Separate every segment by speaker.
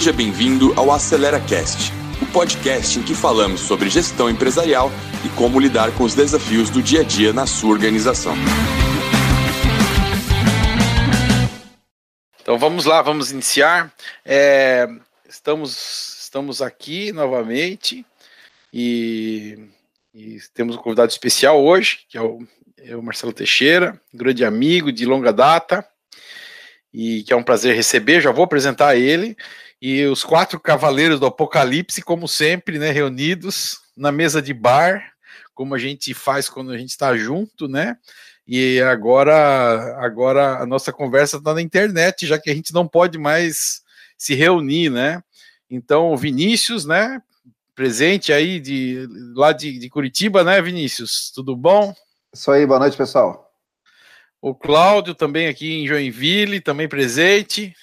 Speaker 1: Seja bem-vindo ao Acelera Cast, o podcast em que falamos sobre gestão empresarial e como lidar com os desafios do dia a dia na sua organização.
Speaker 2: Então vamos lá, vamos iniciar. É, estamos, estamos aqui novamente e, e, temos um convidado especial hoje, que é o, é o Marcelo Teixeira, grande amigo de longa data e que é um prazer receber. Já vou apresentar ele e os quatro cavaleiros do Apocalipse, como sempre, né, reunidos na mesa de bar, como a gente faz quando a gente está junto, né? E agora, agora a nossa conversa está na internet, já que a gente não pode mais se reunir, né? Então, Vinícius, né? Presente aí de lá de, de Curitiba, né, Vinícius? Tudo bom?
Speaker 3: Isso aí, boa noite, pessoal.
Speaker 2: O Cláudio também aqui em Joinville, também presente.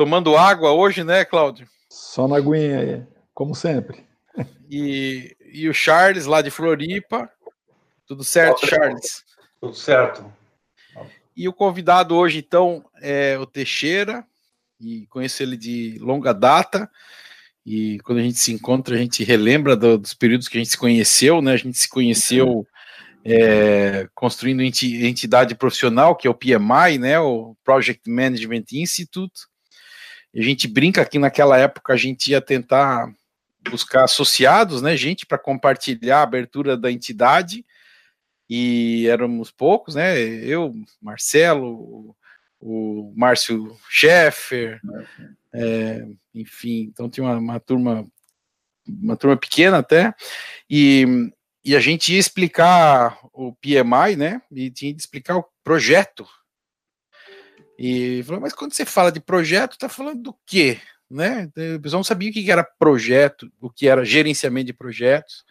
Speaker 2: Tomando água hoje, né, Cláudio?
Speaker 4: Só na aguinha aí, como sempre.
Speaker 2: E, e o Charles, lá de Floripa. Tudo certo, Charles?
Speaker 5: Tudo certo.
Speaker 2: E o convidado hoje, então, é o Teixeira, e conheço ele de longa data. E quando a gente se encontra, a gente relembra do, dos períodos que a gente se conheceu, né? A gente se conheceu é, construindo entidade profissional, que é o PMI, né, o Project Management Institute. A gente brinca que naquela época a gente ia tentar buscar associados, né, gente para compartilhar a abertura da entidade. E éramos poucos, né? Eu, Marcelo, o Márcio Scheffer, é, enfim, então tinha uma, uma turma uma turma pequena até, e e a gente ia explicar o PMI, né? E tinha de explicar o projeto. E falou, mas quando você fala de projeto, tá falando do quê? Né? O não sabia o que era projeto, o que era gerenciamento de projetos.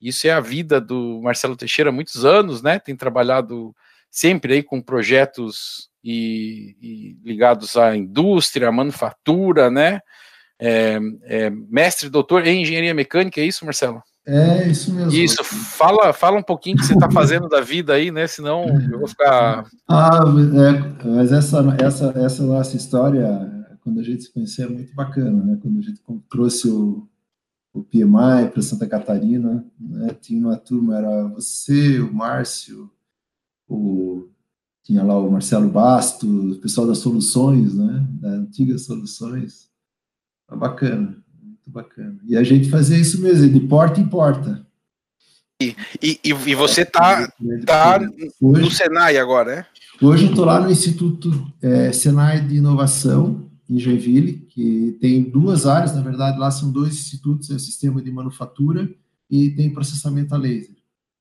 Speaker 2: Isso é a vida do Marcelo Teixeira há muitos anos, né? Tem trabalhado sempre aí com projetos e, e ligados à indústria, à manufatura, né? É, é, mestre, doutor em engenharia mecânica, é isso, Marcelo?
Speaker 4: É, isso mesmo.
Speaker 2: Isso, fala, fala um pouquinho o que você está fazendo da vida aí, né? Senão eu vou ficar.
Speaker 4: Ah, é, mas essa, essa, essa nossa história, quando a gente se conheceu, é muito bacana, né? Quando a gente trouxe o, o PMI para Santa Catarina, né? Tinha uma turma, era você, o Márcio, o, tinha lá o Marcelo Basto, o pessoal das Soluções, né? Da antiga Soluções. Tá bacana bacana. E a gente fazia isso mesmo, de porta em porta.
Speaker 2: E, e, e você tá, tá hoje, no Senai agora, né?
Speaker 4: Hoje eu estou lá no Instituto é, Senai de Inovação, em Joinville, que tem duas áreas, na verdade, lá são dois institutos, é o sistema de manufatura e tem processamento a laser.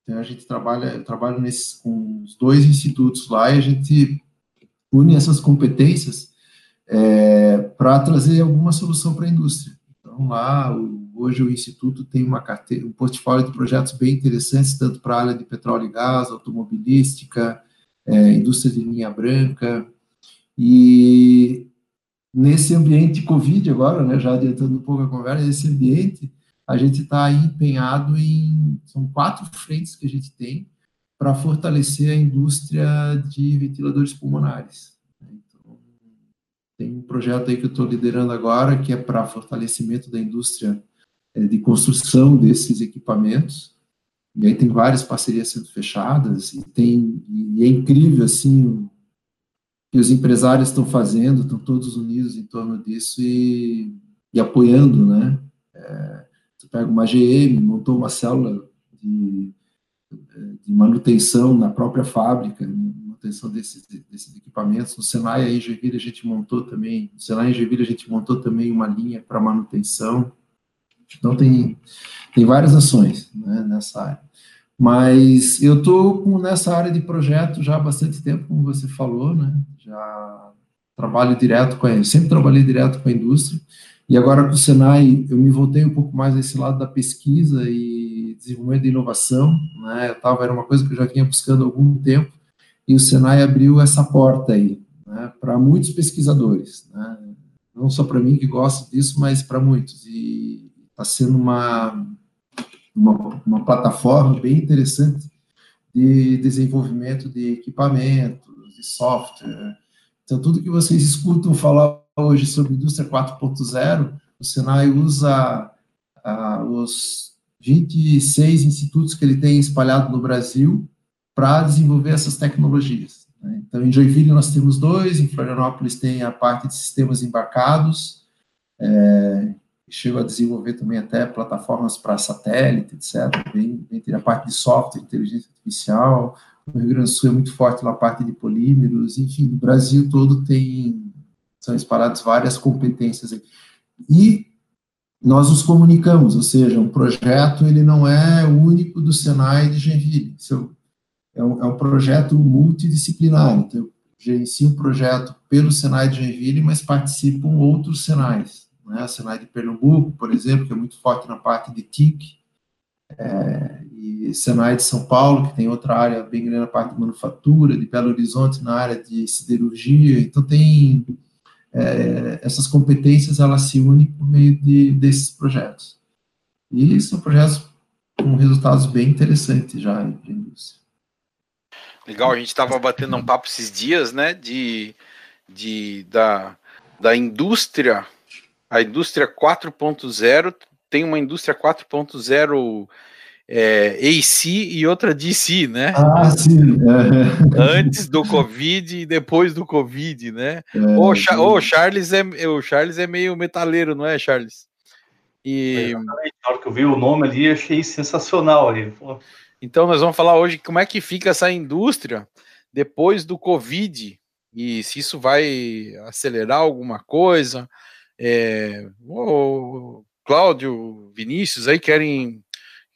Speaker 4: Então a gente trabalha, eu trabalho nesses, com os dois institutos lá e a gente une essas competências é, para trazer alguma solução para a indústria. Então, lá, hoje o Instituto tem uma carteira, um portfólio de projetos bem interessantes, tanto para a área de petróleo e gás, automobilística, é, indústria de linha branca, e nesse ambiente Covid agora, né, já adiantando um pouco a conversa, nesse ambiente, a gente está empenhado em, são quatro frentes que a gente tem para fortalecer a indústria de ventiladores pulmonares. Tem um projeto aí que eu estou liderando agora, que é para fortalecimento da indústria é, de construção desses equipamentos. E aí tem várias parcerias sendo fechadas, e, tem, e é incrível, assim, o que os empresários estão fazendo, estão todos unidos em torno disso e, e apoiando, né? É, você pega uma GM, montou uma célula de, de manutenção na própria fábrica, manutenção desses, desses equipamentos. No Senai aí, Joinville a gente montou também, no Senai Joinville a gente montou também uma linha para manutenção. Então tem, tem várias ações né, nessa área. Mas eu estou nessa área de projeto já há bastante tempo, como você falou, né? Já trabalho direto com a, sempre trabalhei direto com a indústria. E agora com o Senai eu me voltei um pouco mais a esse lado da pesquisa e desenvolvimento de inovação, né? Eu tava, era uma coisa que eu já vinha buscando há algum tempo e o Senai abriu essa porta aí né, para muitos pesquisadores, né, não só para mim que gosto disso, mas para muitos. E está sendo uma, uma, uma, plataforma bem interessante de desenvolvimento de equipamentos, de software. Então, tudo que vocês escutam falar hoje sobre indústria 4.0, o Senai usa ah, os 26 institutos que ele tem espalhado no Brasil para desenvolver essas tecnologias. Né? Então, em Joinville nós temos dois, em Florianópolis tem a parte de sistemas embarcados, é, chego a desenvolver também até plataformas para satélite, etc. Bem, tem a parte de software, inteligência artificial. O Rio Grande do Sul é muito forte na parte de polímeros. Enfim, no Brasil todo tem são espalhadas várias competências. E nós nos comunicamos, ou seja, um projeto ele não é único do Senai de Genville. É um, é um projeto multidisciplinar. Então, eu gerencio um projeto pelo Senai de Genville, mas participam outros Senais né? a Senai de Pernambuco, por exemplo, que é muito forte na parte de TIC, é, e Senai de São Paulo, que tem outra área bem grande na parte de manufatura, de Belo Horizonte na área de siderurgia, então tem é, essas competências, elas se unem por meio de, desses projetos. E são projetos com resultados bem interessantes já de indústria.
Speaker 2: Legal, a gente estava batendo um papo esses dias, né, de, de da, da indústria a indústria 4.0 tem uma indústria 4.0 é, AC e outra DC, né?
Speaker 4: Ah, sim. É.
Speaker 2: Antes do Covid e depois do Covid, né? É, o, Cha o, Charles é, o Charles é meio metaleiro, não é, Charles?
Speaker 5: E... Na hora que eu vi o nome ali, achei sensacional ali.
Speaker 2: Então, nós vamos falar hoje como é que fica essa indústria depois do Covid e se isso vai acelerar alguma coisa é, o Cláudio, Vinícius aí querem.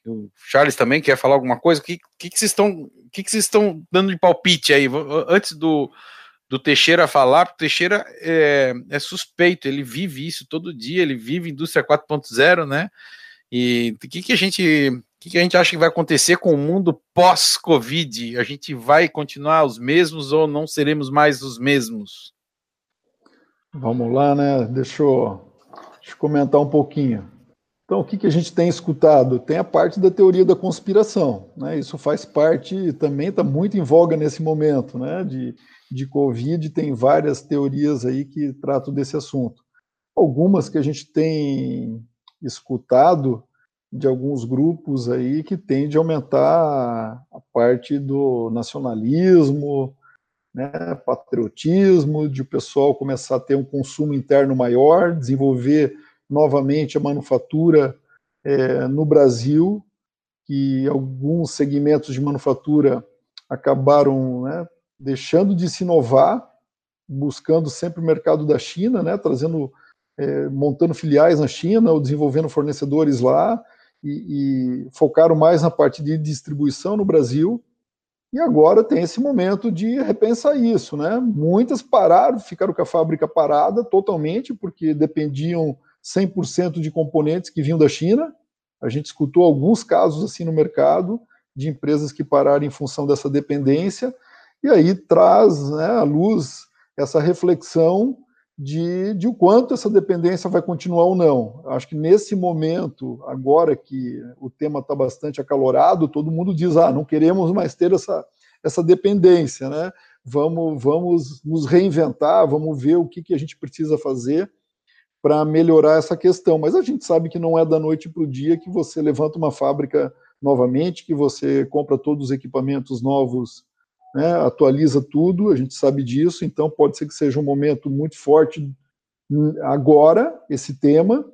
Speaker 2: O Charles também quer falar alguma coisa. O que, que, que vocês estão. que, que vocês estão dando de palpite aí? Antes do, do Teixeira falar, porque o Teixeira é, é, suspeito, ele vive isso todo dia, ele vive indústria 4.0, né? E o que, que a gente. O que, a gente acha que vai acontecer com o mundo pós-Covid? A gente vai continuar os mesmos ou não seremos mais os mesmos?
Speaker 6: Vamos lá, né? Deixa eu, deixa eu comentar um pouquinho. Então, o que, que a gente tem escutado? Tem a parte da teoria da conspiração, né? Isso faz parte, também está muito em voga nesse momento, né? De, de Covid, tem várias teorias aí que tratam desse assunto. Algumas que a gente tem escutado de alguns grupos aí que tende a aumentar a parte do nacionalismo, né, patriotismo, de o pessoal começar a ter um consumo interno maior, desenvolver novamente a manufatura é, no Brasil, que alguns segmentos de manufatura acabaram né, deixando de se inovar, buscando sempre o mercado da China, né, trazendo, é, montando filiais na China ou desenvolvendo fornecedores lá, e, e focaram mais na parte de distribuição no Brasil, e agora tem esse momento de repensar isso, né? Muitas pararam, ficaram com a fábrica parada totalmente, porque dependiam 100% de componentes que vinham da China. A gente escutou alguns casos assim no mercado de empresas que pararam em função dessa dependência, e aí traz né, à luz essa reflexão de, de o quanto essa dependência vai continuar ou não. Acho que nesse momento, agora que o tema está bastante acalorado, todo mundo diz: ah, não queremos mais ter essa, essa dependência, né? Vamos, vamos nos reinventar, vamos ver o que, que a gente precisa fazer para melhorar essa questão. Mas a gente sabe que não é da noite para o dia que você levanta uma fábrica novamente, que você compra todos os equipamentos novos né, atualiza tudo, a gente sabe disso, então pode ser que seja um momento muito forte agora, esse tema,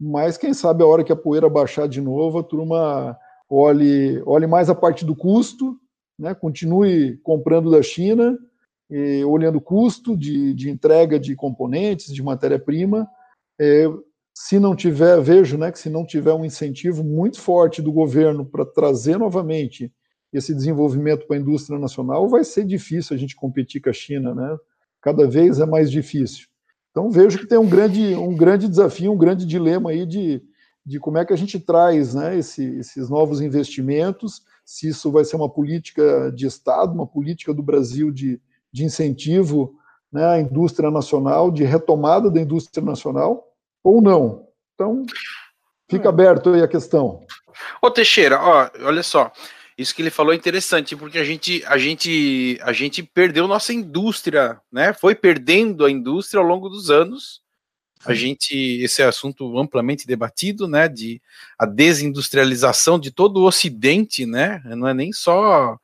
Speaker 6: mas quem sabe a hora que a poeira baixar de novo, a turma olhe, olhe mais a parte do custo, né, continue comprando da China, e, olhando o custo de, de entrega de componentes, de matéria-prima, é, se não tiver, vejo né, que se não tiver um incentivo muito forte do governo para trazer novamente esse desenvolvimento para a indústria nacional, vai ser difícil a gente competir com a China, né? Cada vez é mais difícil. Então vejo que tem um grande, um grande desafio, um grande dilema aí de, de como é que a gente traz né, esse, esses novos investimentos, se isso vai ser uma política de Estado, uma política do Brasil de, de incentivo né, à indústria nacional, de retomada da indústria nacional, ou não. Então, fica é. aberto aí a questão.
Speaker 2: Ô Teixeira, ó, olha só, Isso que ele falou é interessante, porque a gente, a gente, a gente perdeu nossa indústria, né? Foi perdendo a indústria ao longo dos anos. A gente, esse é assunto amplamente debatido, né? De a desindustrialização de todo o Ocidente, né? Não é nem só,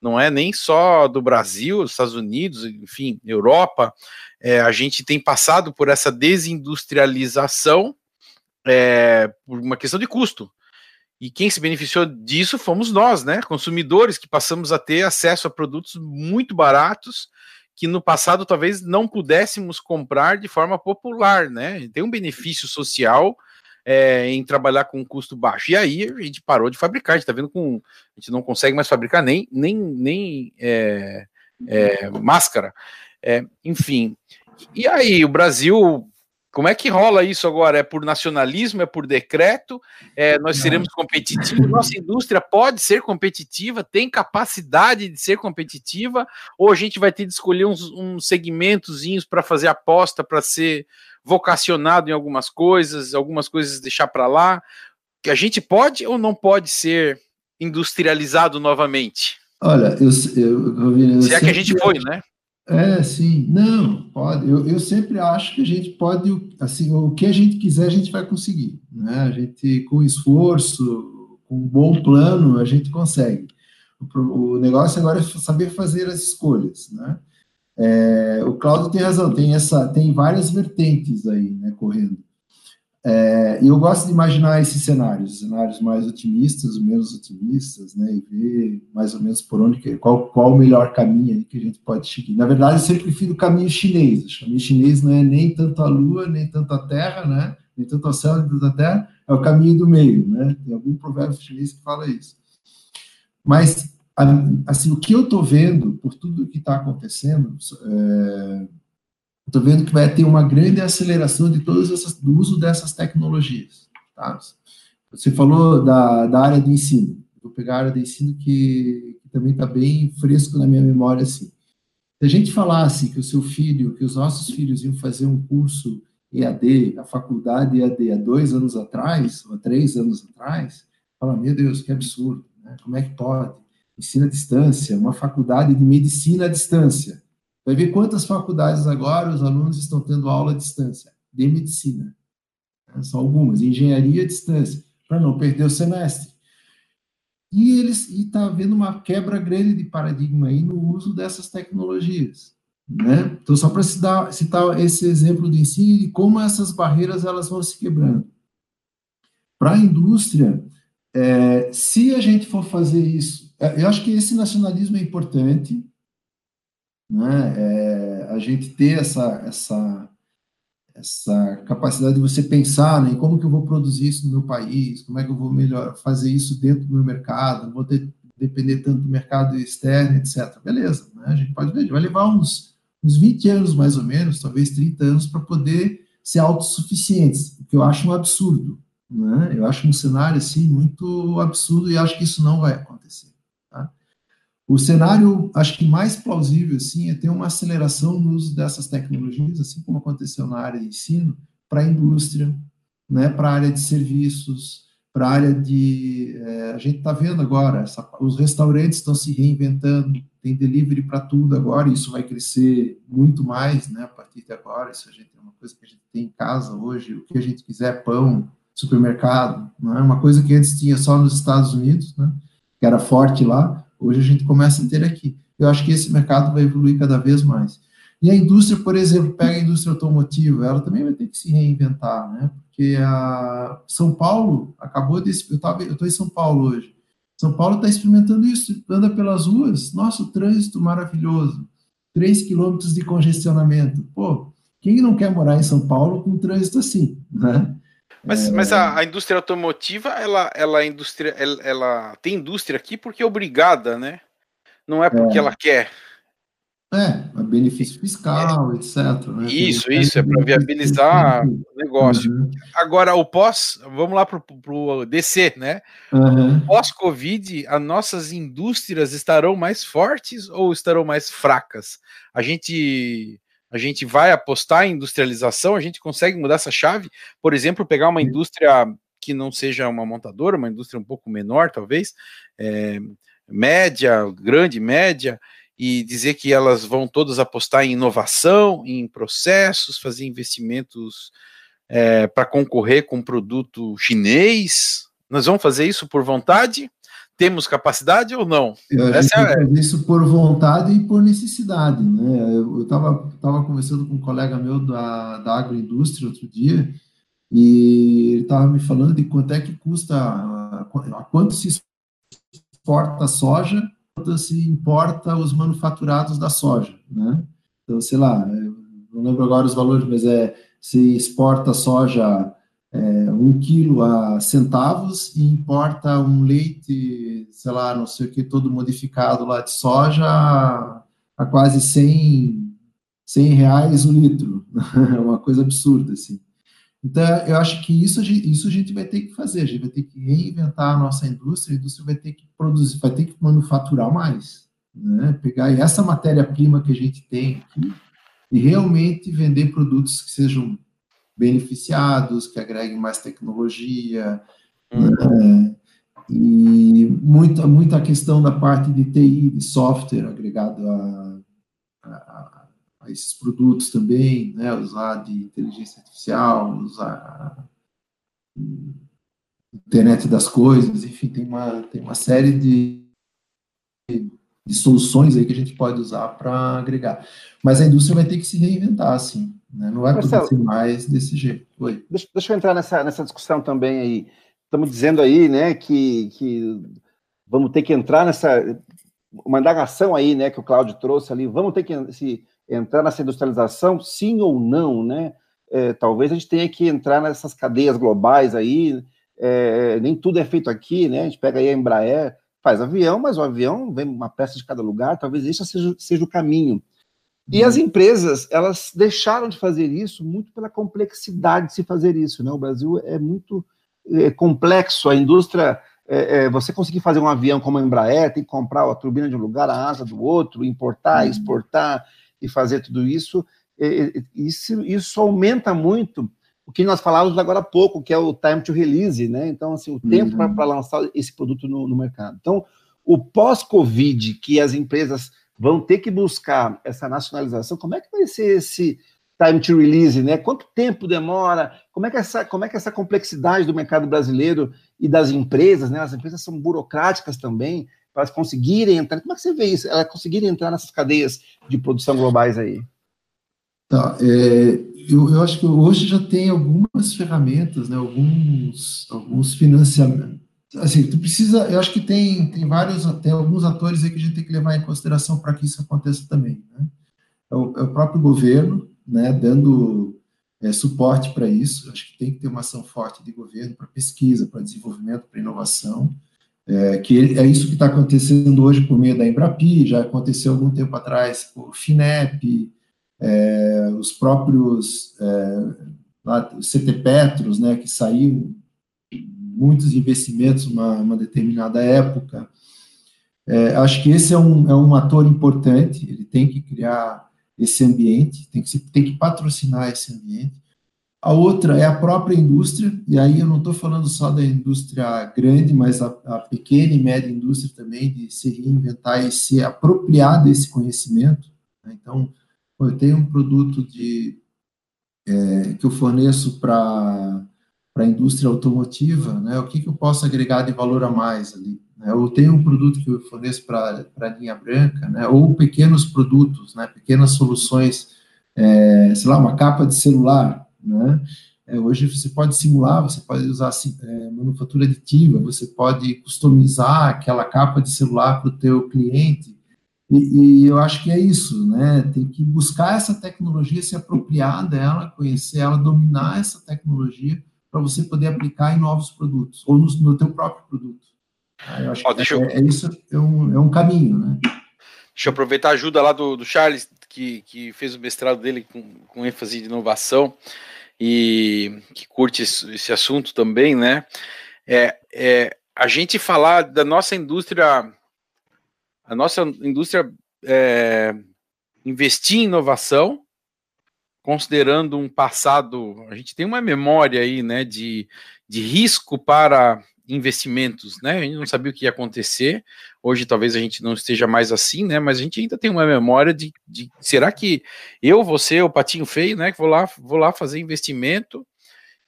Speaker 2: não é nem só do Brasil, Estados Unidos, enfim, Europa. É, a gente tem passado por essa desindustrialização é, por uma questão de custo. E quem se beneficiou disso fomos nós, né? Consumidores que passamos a ter acesso a produtos muito baratos que no passado talvez não pudéssemos comprar de forma popular, né? Tem um benefício social é, em trabalhar com um custo baixo. E aí a gente parou de fabricar, a gente tá vendo com. A gente não consegue mais fabricar nem, nem, nem é, é, máscara. É, enfim. E aí, o Brasil como é que rola isso agora? É por nacionalismo? É por decreto? É, nós seremos competitivos? Nossa indústria pode ser competitiva? Tem capacidade de ser competitiva? Ou a gente vai ter de escolher uns, uns segmentozinhos para fazer aposta, para ser vocacionado em algumas coisas, algumas coisas deixar para lá? Que a gente pode ou não pode ser industrializado novamente?
Speaker 4: Olha, eu, eu, eu, eu
Speaker 2: se é que a gente foi, né?
Speaker 4: É, sim. Não, pode. Eu, eu sempre acho que a gente pode, assim, o que a gente quiser, a gente vai conseguir. Né? A gente, com esforço, com um bom plano, a gente consegue. O, o negócio agora é saber fazer as escolhas, né? É, o Cláudio tem razão, tem essa, tem várias vertentes aí, né, correndo. É, eu gosto de imaginar esses cenários, cenários mais otimistas, menos otimistas, né, e ver mais ou menos por onde, qual, qual o melhor caminho que a gente pode seguir. Na verdade, eu sempre prefiro o caminho chinês. O caminho chinês não é nem tanto a Lua, nem tanto a Terra, né, nem tanto ao céu, nem tanto a Terra, é o caminho do meio, né, tem algum provérbio chinês que fala isso. Mas, assim, o que eu estou vendo, por tudo que está acontecendo, é, Estou vendo que vai ter uma grande aceleração de todas essas, do uso dessas tecnologias. Tá? Você falou da, da área de ensino. Vou pegar a área de ensino que, que também está bem fresco na minha memória. Assim. Se a gente falasse que o seu filho, que os nossos filhos iam fazer um curso EAD, a faculdade EAD, há dois anos atrás, ou há três anos atrás, fala, meu Deus, que absurdo, né? como é que pode? Ensino à distância, uma faculdade de medicina à distância. Vai ver quantas faculdades agora os alunos estão tendo aula à distância de medicina. Né? São algumas, engenharia à distância, para não perder o semestre. E eles está havendo uma quebra grande de paradigma aí no uso dessas tecnologias. Né? Então, só para citar, citar esse exemplo do ensino e como essas barreiras elas vão se quebrando. Para a indústria, é, se a gente for fazer isso, é, eu acho que esse nacionalismo é importante, né? É, a gente ter essa, essa, essa capacidade de você pensar né, em como que eu vou produzir isso no meu país, como é que eu vou melhor fazer isso dentro do meu mercado, vou ter, depender tanto do mercado externo, etc. Beleza, né? a gente pode ver, vai levar uns, uns 20 anos mais ou menos, talvez 30 anos, para poder ser autossuficientes, o que eu acho um absurdo. Né? Eu acho um cenário assim muito absurdo e acho que isso não vai acontecer. O cenário, acho que mais plausível, assim, é ter uma aceleração no uso dessas tecnologias, assim como aconteceu na área de ensino, para a indústria, né, para a área de serviços, para a área de... É, a gente está vendo agora, essa, os restaurantes estão se reinventando, tem delivery para tudo agora, e isso vai crescer muito mais, né, a partir de agora, isso a gente é uma coisa que a gente tem em casa hoje, o que a gente quiser, pão, supermercado, não é uma coisa que antes tinha só nos Estados Unidos, né, que era forte lá, Hoje a gente começa a ter aqui. Eu acho que esse mercado vai evoluir cada vez mais. E a indústria, por exemplo, pega a indústria automotiva, ela também vai ter que se reinventar, né? Porque a São Paulo acabou de. Eu estou em São Paulo hoje. São Paulo está experimentando isso, anda pelas ruas, nosso trânsito maravilhoso, 3 quilômetros de congestionamento. Pô, quem não quer morar em São Paulo com um trânsito assim, né?
Speaker 2: Mas, é... mas a, a, indústria automotiva, ela, ela, indústria, ela, ela, tem indústria aqui porque é obrigada, né? Não é porque é. ela quer.
Speaker 4: É, benefício fiscal, é. etc. Né?
Speaker 2: Isso, isso, é para viabilizar o negócio. Uhum. Agora, o pós, vamos lá para o DC, né? Uhum. Pós-Covid, as nossas indústrias estarão mais fortes ou estarão mais fracas? A gente a gente vai apostar em industrialização, a gente consegue mudar essa chave, por exemplo, pegar uma indústria que não seja uma montadora, uma indústria um pouco menor, talvez, é, média, grande média, e dizer que elas vão todas apostar em inovação, em processos, fazer investimentos é, para concorrer com produto chinês. Nós vamos fazer isso por vontade? Temos capacidade ou não?
Speaker 4: Eu, Essa é... isso por vontade e por necessidade. Né? Eu estava tava conversando com um colega meu da, da agroindústria outro dia, e ele estava me falando de quanto é que custa, a, a quanto se exporta soja, quanto se importa os manufaturados da soja, né? Então, sei lá, não lembro agora os valores, mas é se exporta soja é, um quilo a centavos e importa um leite, sei lá, não sei o que, todo modificado lá de soja a, quase 100, 100 reais o litro. É uma coisa absurda, assim. Então, eu acho que isso, isso a gente vai ter que fazer, a gente vai ter que reinventar a nossa indústria, a indústria vai ter que produzir, vai ter que manufaturar mais, né? pegar essa matéria-prima que a gente tem aqui e realmente vender produtos que sejam beneficiados, que agreguem mais tecnologia, uhum. e muita, muita questão da parte de TI, de software agregado a, a a esses produtos também, né, usar de inteligência artificial, usar internet das coisas, enfim, tem uma, tem uma série de, de soluções aí que a gente pode usar para agregar. Mas a indústria vai ter que se reinventar, assim, né? não vai Marcelo, ser mais desse jeito. Oi.
Speaker 3: Deixa, deixa eu entrar nessa, nessa discussão também aí. Estamos dizendo aí, né, que, que vamos ter que entrar nessa uma indagação aí, né, que o Cláudio trouxe ali, vamos ter que se entrar nessa industrialização, sim ou não, né? É, talvez a gente tenha que entrar nessas cadeias globais aí, é, nem tudo é feito aqui, né? A gente pega aí a Embraer, faz avião, mas o avião vem uma peça de cada lugar, talvez esse seja, seja o caminho. E as uhum. empresas, elas deixaram de fazer isso muito pela complexidade de se fazer isso, né? O Brasil é muito é, complexo, a indústria, é, é, você conseguir fazer um avião como a Embraer, tem que comprar a turbina de um lugar, a asa do outro, importar, uhum. exportar, e fazer tudo isso, isso, isso aumenta muito o que nós falávamos agora há pouco, que é o time to release, né? Então, assim, o tempo uhum. para lançar esse produto no, no mercado. Então, o pós-Covid, que as empresas vão ter que buscar essa nacionalização, como é que vai ser esse time to release, né? Quanto tempo demora? Como é que essa, como é que essa complexidade do mercado brasileiro e das empresas, né? As empresas são burocráticas também para elas conseguirem entrar. Como é que você vê isso? Elas conseguirem entrar nessas cadeias de produção globais aí?
Speaker 4: Tá, é, eu, eu, acho que hoje já tem algumas ferramentas, né, alguns, alguns financiamentos. Assim, tu precisa, eu acho que tem, tem vários, tem alguns atores aí que a gente tem que levar em consideração para que isso aconteça também. Né? É, o, é o próprio governo, né, dando é, suporte para isso. Acho que tem que ter uma ação forte de governo para pesquisa, para desenvolvimento, para inovação. É, que é isso que está acontecendo hoje por meio da Embrapi, já aconteceu algum tempo atrás por FINEP, é, os próprios é, lá, CT Petros, né, que saiu muitos investimentos numa, uma determinada época. É, acho que esse é um, é um ator importante, ele tem que criar esse ambiente, tem que, tem que patrocinar esse ambiente. A outra é a própria indústria, e aí eu não estou falando só da indústria grande, mas a, a, pequena e média indústria também, de se reinventar e se apropriar desse conhecimento. Né? Então, eu tenho um produto de, é, que eu forneço para a indústria automotiva, né? o que, que eu posso agregar de valor a mais ali? Né? Eu tenho um produto que eu forneço para a linha branca, né? ou pequenos produtos, né? pequenas soluções, é, sei lá, uma capa de celular, né? É, hoje você pode simular, você pode usar é, manufatura aditiva, você pode customizar aquela capa de celular para o teu cliente, e, e, eu acho que é isso, né? Tem que buscar essa tecnologia, se apropriar dela, conhecer ela, dominar essa tecnologia para você poder aplicar em novos produtos, ou no, no teu próprio produto. Tá? Eu acho Ó, que é, eu... é, isso, é um, é um caminho, né?
Speaker 2: Deixa eu aproveitar a ajuda lá do, do Charles, que, que fez o mestrado dele com, com ênfase de inovação e que curte esse assunto também, né? É, é a gente falar da nossa indústria, a nossa indústria é, investir em inovação, considerando um passado, a gente tem uma memória aí, né, de, de risco para investimentos, né? A gente não sabia o que ia acontecer. Hoje talvez a gente não esteja mais assim, né? Mas a gente ainda tem uma memória de, de será que eu, você, o patinho feio, né? Que vou lá, vou lá fazer investimento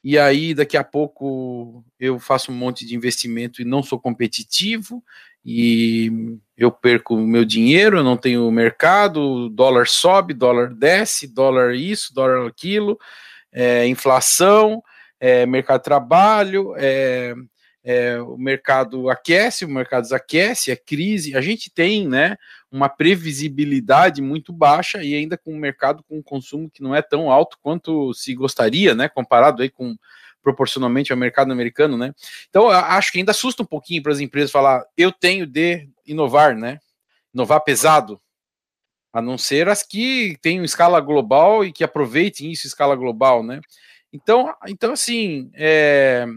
Speaker 2: e aí daqui a pouco eu faço um monte de investimento e não sou competitivo e eu perco o meu dinheiro, eu não tenho mercado, dólar sobe, dólar desce, dólar isso, dólar aquilo, é, inflação, é, mercado de trabalho, é, é, o mercado aquece, o mercado desaquece, é crise. A gente tem né, uma previsibilidade muito baixa e ainda com um mercado com um consumo que não é tão alto quanto se gostaria, né? Comparado aí com proporcionalmente ao mercado americano, né? Então, acho que ainda assusta um pouquinho para as empresas falar, eu tenho de inovar, né? Inovar pesado, a não ser as que tenham escala global e que aproveitem isso escala global, né? Então, então assim, é,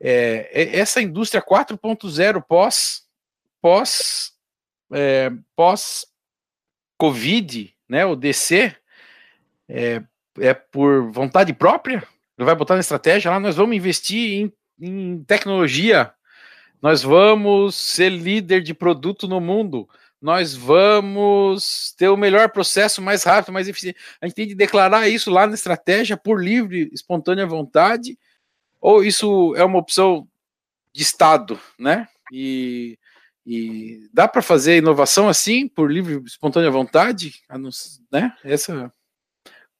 Speaker 2: é, é, essa indústria 4.0 pós pós é, pós Covid, né, o DC, é, é por vontade própria? Ele vai botar na estratégia lá, nós vamos investir em, em tecnologia, nós vamos ser líder de produto no mundo, nós vamos ter o melhor processo mais rápido, mais eficiente. A gente tem de declarar isso lá na estratégia por livre, espontânea vontade, ou isso é uma opção de Estado, né? E, e dá para fazer inovação assim, por livre, espontânea vontade? Né? Essa.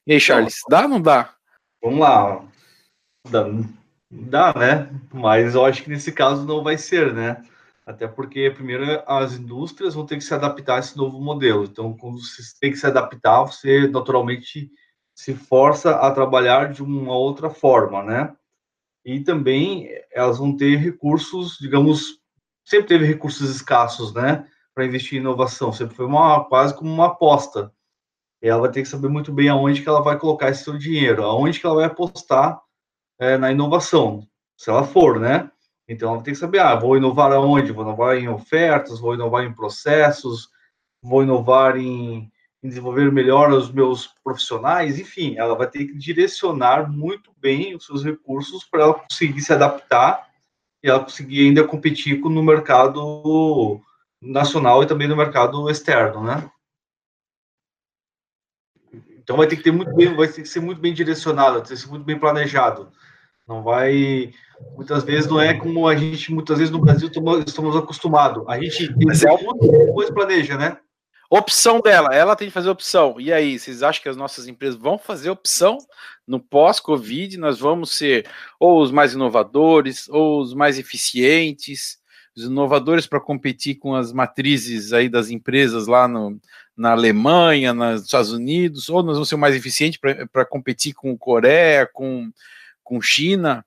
Speaker 2: E aí, Charles, dá ou não dá?
Speaker 5: Vamos lá. Dá, dá, né? Mas eu acho que nesse caso não vai ser, né? Até porque, primeiro, as indústrias vão ter que se adaptar a esse novo modelo. Então, quando você tem que se adaptar, você naturalmente se força a trabalhar de uma outra forma, né? e também elas vão ter recursos, digamos, sempre teve recursos escassos, né, para investir em inovação, sempre foi uma quase como uma aposta. Ela vai ter que saber muito bem aonde que ela vai colocar esse seu dinheiro, aonde que ela vai apostar é, na inovação, se ela for, né? Então ela tem que saber, ah, vou inovar aonde? Vou inovar em ofertas, vou inovar em processos, vou inovar em em desenvolver melhor os meus profissionais, enfim, ela vai ter que direcionar muito bem os seus recursos para ela conseguir se adaptar e ela conseguir ainda competir no mercado nacional e também no mercado externo, né? Então vai ter que ter muito bem, vai ter que ser muito bem direcionado, ter que ser muito bem planejado. Não vai, muitas vezes não é como a gente muitas vezes no Brasil estamos acostumados. A gente Mas é depois planeja, né?
Speaker 2: Opção dela, ela tem que fazer opção. E aí, vocês acham que as nossas empresas vão fazer opção no pós-Covid? Nós vamos ser ou os mais inovadores, ou os mais eficientes, os inovadores para competir com as matrizes aí das empresas lá no, na Alemanha, nos Estados Unidos, ou nós vamos ser mais eficientes para competir com Coreia, com, com China.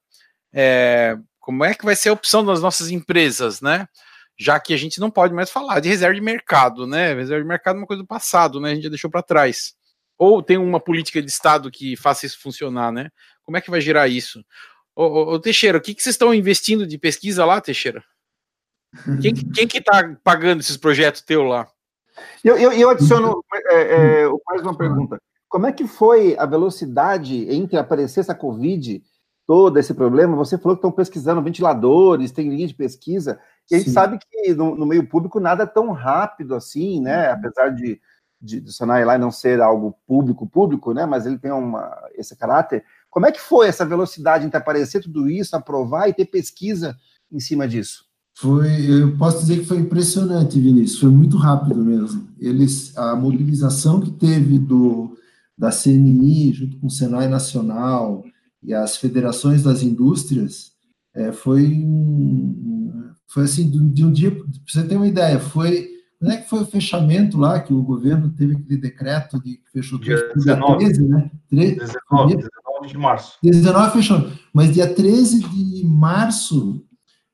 Speaker 2: É, como é que vai ser a opção das nossas empresas, né? já que a gente não pode mais falar de reserva de mercado, né? Reserva de mercado é uma coisa do passado, né? A gente já deixou para trás. Ou tem uma política de Estado que faça isso funcionar, né? Como é que vai girar isso? Ô, ô, ô Teixeira, o que, que vocês estão investindo de pesquisa lá, Teixeira? Quem, quem que está pagando esses projetos teu lá?
Speaker 3: Eu, eu, eu adiciono é, é, mais uma pergunta. Como é que foi a velocidade entre aparecer essa Covid, todo esse problema? Você falou que estão pesquisando ventiladores, tem linha de pesquisa. E a gente Sim. sabe que no, no, meio público nada é tão rápido assim, né? Uhum. Apesar de, de, do Senai lá não ser algo público, público, né? Mas ele tem uma, esse caráter. Como é que foi essa velocidade entre aparecer tudo isso, aprovar e ter pesquisa em cima disso?
Speaker 4: Foi, eu posso dizer que foi impressionante, Vinícius, foi muito rápido mesmo. Eles, a mobilização que teve do, da CNI junto com o Senai Nacional e as federações das indústrias é, foi foi assim, de um dia, para você ter uma ideia, foi, quando é que foi o fechamento lá, que o governo teve aquele decreto de que fechou
Speaker 5: dia, tudo, 19, 13, né? 13, 19, 19 de março.
Speaker 4: 19 fechou, mas dia 13 de março,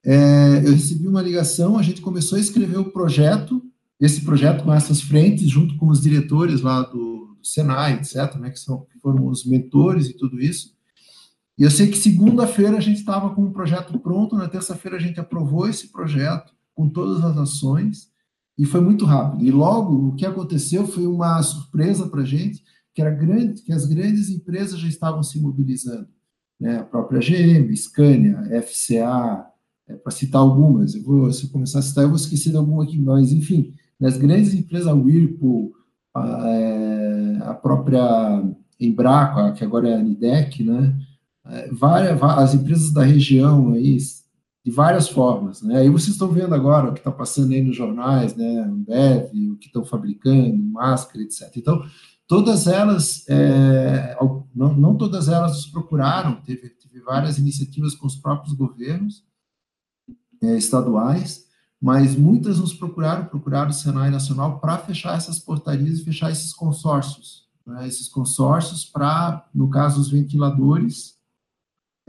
Speaker 4: é, eu recebi uma ligação, a gente começou a escrever o projeto, esse projeto com essas frentes, junto com os diretores lá do, do Senai, etc., né, que, são, que foram os mentores e tudo isso, e eu sei que segunda-feira a gente estava com o projeto pronto, na terça-feira a gente aprovou esse projeto com todas as ações e foi muito rápido. E logo o que aconteceu foi uma surpresa para a gente, que era grande, que as grandes empresas já estavam se mobilizando, né? A própria GM, Scania, FCA, é, para citar algumas, eu vou, se eu começar a citar, eu vou esquecer de alguma aqui, mas, enfim, nas grandes empresas, a Whirlpool, a, é, a própria Embraco, que agora é a Nidec, né, várias, as empresas da região aí, de várias formas, né? Aí vocês estão vendo agora o que está passando aí nos jornais, né? Ambev, o que estão fabricando, máscara, etc. Então, todas elas, é, não, não, todas elas nos procuraram, teve, teve, várias iniciativas com os próprios governos é, estaduais, mas muitas nos procuraram, procuraram o Senai Nacional para fechar essas portarias e fechar esses consórcios, né? esses consórcios para, no caso, os ventiladores.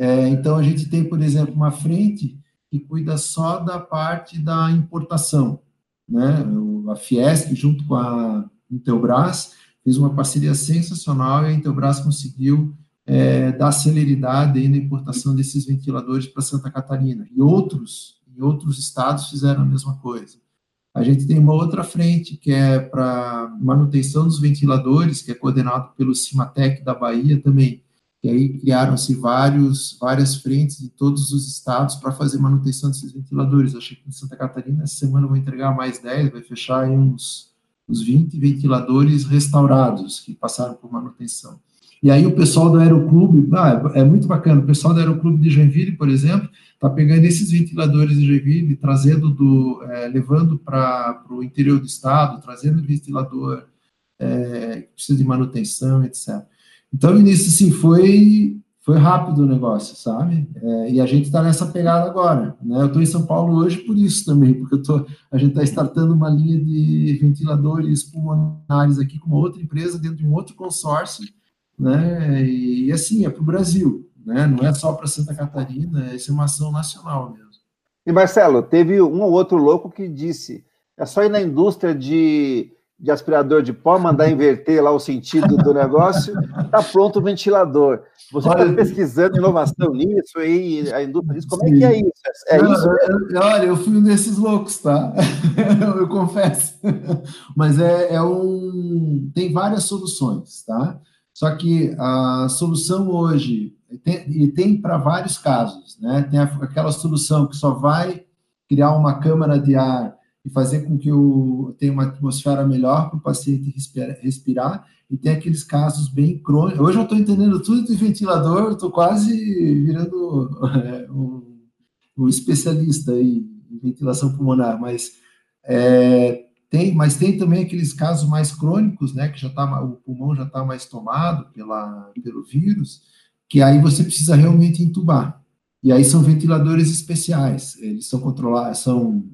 Speaker 4: É, então, a gente tem, por exemplo, uma frente que cuida só da parte da importação. Né? A Fiesc, junto com a Intelbras, fez uma parceria sensacional e a Intelbras conseguiu é, dar celeridade na importação desses ventiladores para Santa Catarina. E outros, em outros estados fizeram a mesma coisa. A gente tem uma outra frente que é para manutenção dos ventiladores, que é coordenado pelo Cimatec da Bahia também e aí criaram-se vários, várias frentes em todos os estados para fazer manutenção desses ventiladores. Acho que em Santa Catarina, essa semana, vou entregar mais 10, vai fechar em uns, uns 20 ventiladores restaurados que passaram por manutenção. E aí o pessoal do Aeroclube, ah, é muito bacana, o pessoal do Aeroclube de Joinville, por exemplo, está pegando esses ventiladores de Joinville, trazendo do, é, levando para o interior do estado, trazendo ventilador é, que precisa de manutenção, etc. Então, início, assim, foi, foi rápido o negócio, sabe? É, e a gente está nessa pegada agora, né? Eu estou em São Paulo hoje por isso também, porque eu tô, a gente está startando uma linha de ventiladores pulmonares aqui com uma outra empresa dentro de um outro consórcio, né? E, e assim, é para o Brasil, né? Não é só para Santa Catarina, essa é uma ação nacional mesmo.
Speaker 3: E Marcelo, teve um ou outro louco que disse: é só ir na indústria de de aspirador de pó, mandar inverter lá o sentido do negócio, está pronto o ventilador. Você está pesquisando inovação nisso aí, a indústria disso, como é que é isso? É,
Speaker 4: Não,
Speaker 3: isso?
Speaker 4: Eu, olha, eu fui um desses loucos, tá? eu confesso. Mas é, é um. Tem várias soluções, tá? Só que a solução hoje, tem, e tem para vários casos, né? Tem aquela solução que só vai criar uma câmara de ar e fazer com que o, tenha uma atmosfera melhor para o paciente respirar, respirar, e tem aqueles casos bem crônicos. Hoje eu estou entendendo tudo de ventilador, estou quase virando é, um, um, especialista em ventilação pulmonar, mas é, tem, mas tem também aqueles casos mais crônicos, né, que já tá, o pulmão já está mais tomado pela, pelo vírus, que aí você precisa realmente entubar. E aí são ventiladores especiais, eles são controlados, são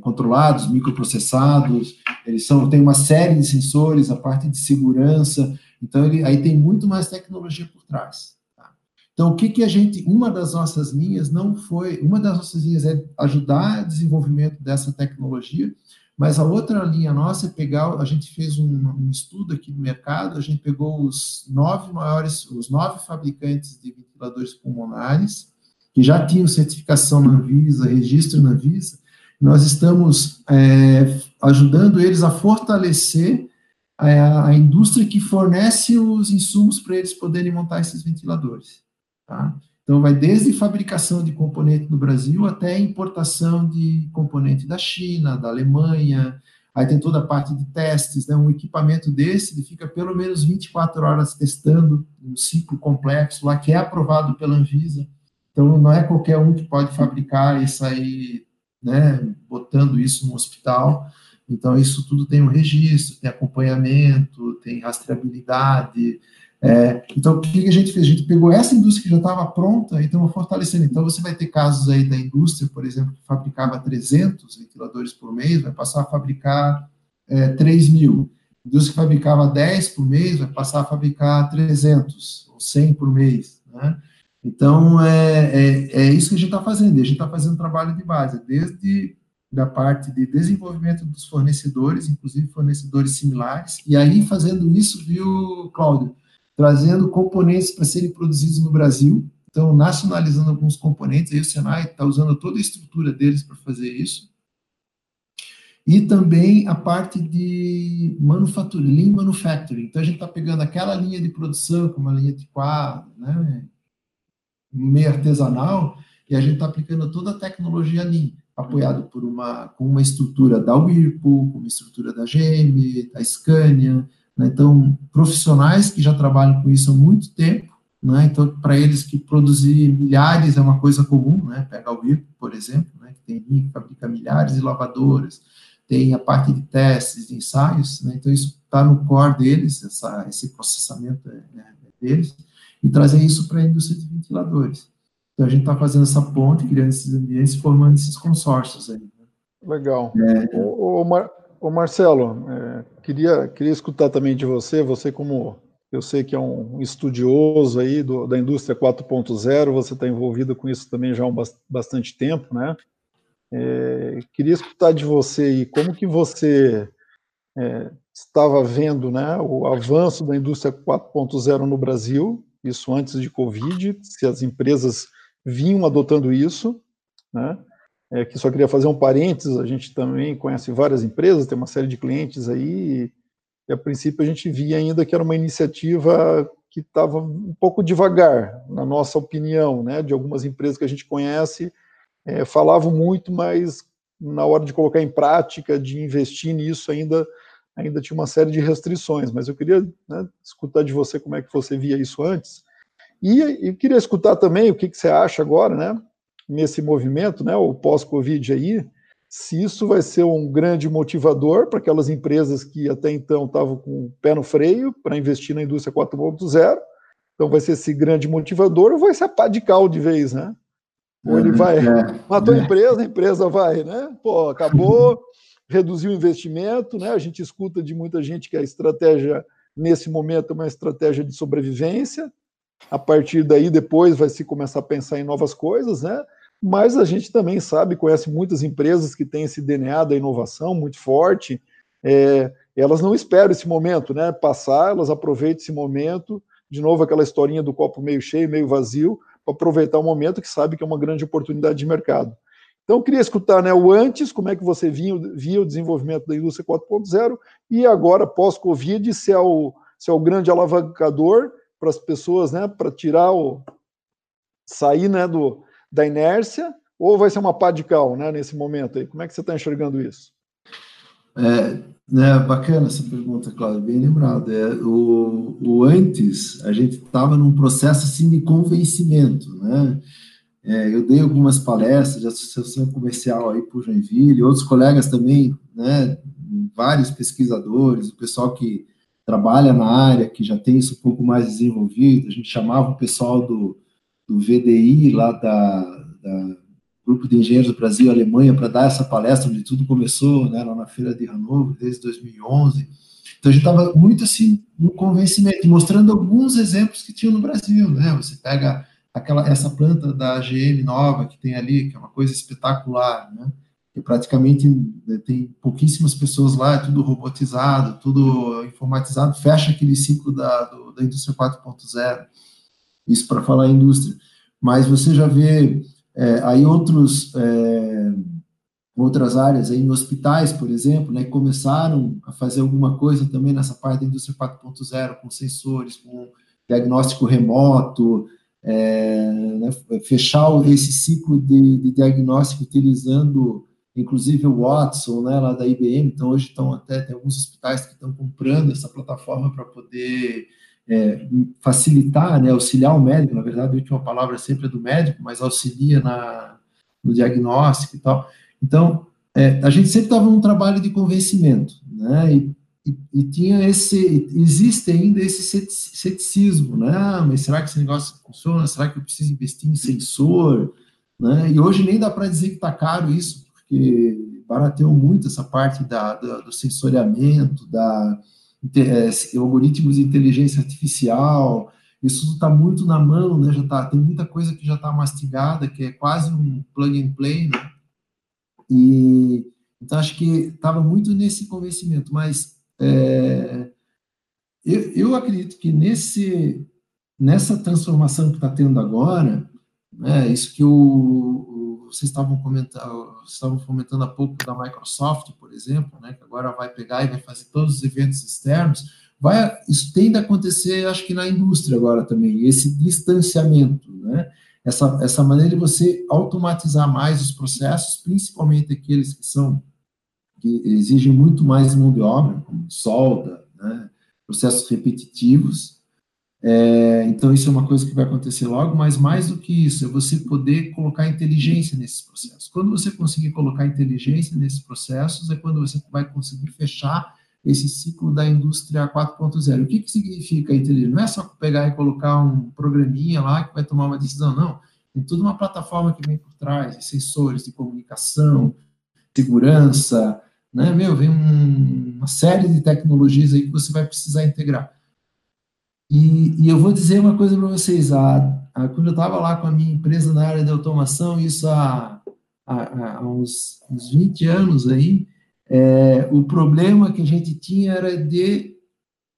Speaker 4: controlados, microprocessados, eles são, tem uma série de sensores, a parte de segurança, então ele, aí tem muito mais tecnologia por trás. Tá? Então, o que, que a gente, uma das nossas linhas não foi, uma das nossas linhas é ajudar o desenvolvimento dessa tecnologia, mas a outra linha nossa é pegar, a gente fez um, um estudo aqui no mercado, a gente pegou os nove maiores, os nove fabricantes de ventiladores pulmonares, que já tinham certificação na Anvisa, registro na Anvisa, nós estamos é, ajudando eles a fortalecer a, a, indústria que fornece os insumos para eles poderem montar esses ventiladores. Tá? Então, vai desde fabricação de componente no Brasil até importação de componente da China, da Alemanha. Aí tem toda a parte de testes, né? Um equipamento desse, ele fica pelo menos 24 horas testando um ciclo complexo lá que é aprovado pela Anvisa. Então, não é qualquer um que pode fabricar e sair né, botando isso no hospital. Então, isso tudo tem um registro, tem acompanhamento, tem rastreabilidade. É, então, o que a gente fez? A gente pegou essa indústria que já estava pronta e estamos fortalecendo. Então, você vai ter casos aí da indústria, por exemplo, que fabricava 300 ventiladores por mês, vai passar a fabricar é, 3 mil. A indústria que fabricava 10 por mês, vai passar a fabricar 300 ou 100 por mês. Né? Então, é, é, é isso que a gente está fazendo. A gente está fazendo trabalho de base, desde da parte de desenvolvimento dos fornecedores, inclusive fornecedores similares, e aí fazendo isso, viu, Cláudio, trazendo componentes para serem produzidos no Brasil, então nacionalizando alguns componentes, aí o Senai está usando toda a estrutura deles para fazer isso, e também a parte de manufatura, lean manufacturing, então a gente está pegando aquela linha de produção, como a linha de quadro, né, meio artesanal, e a gente está aplicando toda a tecnologia Lean, apoiado por uma, com uma estrutura da Whirlpool, com uma estrutura da GM, da Scania, né? então, profissionais que já trabalham com isso há muito tempo, né? então, para eles que produzir milhares é uma coisa comum, né? pega o Whirlpool, por exemplo, né? que tem que fabrica milhares de lavadoras, tem a parte de testes, de ensaios, né? então isso está no core deles, essa, esse processamento é, é deles, e trazer isso para a indústria de ventiladores. Então a gente está fazendo essa ponte, criando esses ambientes, formando esses consórcios aí. Né?
Speaker 6: Legal. É, o, o, Mar, o Marcelo, é, queria, queria escutar também de você, você como eu sei que é um estudioso aí do, da indústria 4.0, você está envolvido com isso também já há um bastante tempo, né? É, queria escutar de você aí como que você é, estava vendo né, o avanço da indústria 4.0 no Brasil, isso antes de Covid, se as empresas vinham adotando isso, né? É, que só queria fazer um parênteses, a gente também conhece várias empresas, tem uma série de clientes aí, e a princípio a gente via ainda que era uma iniciativa que estava um pouco devagar, na nossa opinião, né, de algumas empresas que a gente conhece, é, falavam muito, mas na hora de colocar em prática, de investir nisso, ainda, ainda tinha uma série de restrições. Mas eu queria né, escutar de você como é que você via isso antes. E, e queria escutar também o que, que você acha agora, né, nesse movimento, né, o pós-Covid aí, se isso vai ser um grande motivador para aquelas empresas que até então estavam com o pé no freio para investir na indústria 4.0. Então vai ser esse grande motivador ou vai ser a pá de cal de vez, né? Ou ele vai, é, matou a empresa, a empresa vai, né? Pô, acabou, reduziu o investimento, né? A gente escuta de muita gente que a estratégia, nesse momento, é uma estratégia de sobrevivência. A partir daí, depois vai se começar a pensar em novas coisas, né? Mas a gente também sabe, conhece muitas empresas que têm esse DNA da inovação muito forte. É, elas não esperam esse momento, né? Passar, elas aproveitam esse momento. De novo, aquela historinha do copo meio cheio, meio vazio para aproveitar o momento que sabe que é uma grande oportunidade de mercado. Então, queria escutar né, o antes, como é que você via, via o desenvolvimento da indústria 4.0 e agora, pós-Covid, se, é o, se é o grande alavancador para as pessoas, né, para tirar o. sair né, do, da inércia, ou vai ser uma pá de cal né, nesse momento aí? Como é que você está enxergando isso?
Speaker 4: É, né, bacana essa pergunta, Cláudio, bem lembrado. É, o, o antes, a gente estava num processo assim de convencimento, né? É, eu dei algumas palestras de associação comercial aí por Joinville, outros colegas também, né? Vários pesquisadores, o pessoal que trabalha na área, que já tem isso um pouco mais desenvolvido. A gente chamava o pessoal do, do VDI lá da, da Grupo de Engenheiros do Brasil Alemanha para dar essa palestra onde tudo começou, né, lá na Feira de Hannover, desde 2011. Então a gente estava muito assim no convencimento, mostrando alguns exemplos que tinham no Brasil, né? Você pega aquela essa planta da GM nova que tem ali, que é uma coisa espetacular, né? Que praticamente né, tem pouquíssimas pessoas lá, é tudo robotizado, tudo informatizado, fecha aquele ciclo da, do, da indústria 4.0. Isso para falar indústria. Mas você já vê é, aí outros, é, outras áreas, aí, em hospitais, por exemplo, né, começaram a fazer alguma coisa também nessa parte da indústria 4.0, com sensores, com diagnóstico remoto, é, né, fechar esse ciclo de, de, diagnóstico utilizando, inclusive, o Watson, né, lá da IBM, então hoje estão até, tem alguns hospitais que estão comprando essa plataforma para poder é, facilitar, né, auxiliar o médico, na verdade, a última palavra sempre é do médico, mas auxilia na, no diagnóstico e tal. Então, é, a gente sempre estava num trabalho de convencimento, né, e, e, e, tinha esse, existe ainda esse ceticismo, né, ah, mas será que esse negócio funciona? Será que eu preciso investir em sensor? Né, e hoje nem dá para dizer que está caro isso, porque barateou muito essa parte da, da do sensoriamento, da é, algoritmos de inteligência artificial, isso está muito na mão, né? Já tá, tem muita coisa que já está mastigada, que é quase um plug and play, né? E então acho que estava muito nesse convencimento, mas é, eu, eu acredito que nesse nessa transformação que está tendo agora, né, isso que o, vocês estavam comentando, estavam comentando há pouco da Microsoft, por exemplo, né, que agora vai pegar e vai fazer todos os eventos externos, vai, isso tende a acontecer, acho que na indústria agora também, esse distanciamento, né, essa, essa maneira de você automatizar mais os processos, principalmente aqueles que são que exigem muito mais mão de obra, como solda, né, processos repetitivos. É, então, isso é uma coisa que vai acontecer logo, mas mais do que isso, é você poder colocar inteligência nesses processos. Quando você conseguir colocar inteligência nesses processos, é quando você vai conseguir fechar esse ciclo da indústria 4.0. O que, que significa inteligência? Não é só pegar e colocar um programinha lá que vai tomar uma decisão, não. Tem toda uma plataforma que vem por trás, sensores de comunicação, segurança, né? Meu, vem um, uma série de tecnologias aí que você vai precisar integrar. E, e eu vou dizer uma coisa para vocês, a, a, quando eu estava lá com a minha empresa na área de automação, isso há, há, há uns, uns 20 anos aí, é, o problema que a gente tinha era de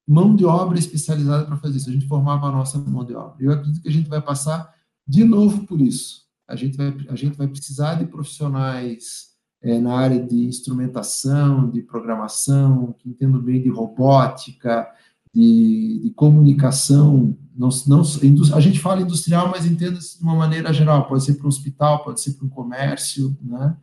Speaker 4: mão de obra especializada para fazer isso. A gente formava a nossa mão de obra. Eu acredito que a gente vai passar de novo por isso. A gente vai, a gente vai precisar de profissionais é, na área de instrumentação, de programação, que entendam bem de robótica, de, de comunicação. Não, não, a gente fala industrial, mas entenda-se de uma maneira geral. Pode ser para um hospital, pode ser para um comércio, né?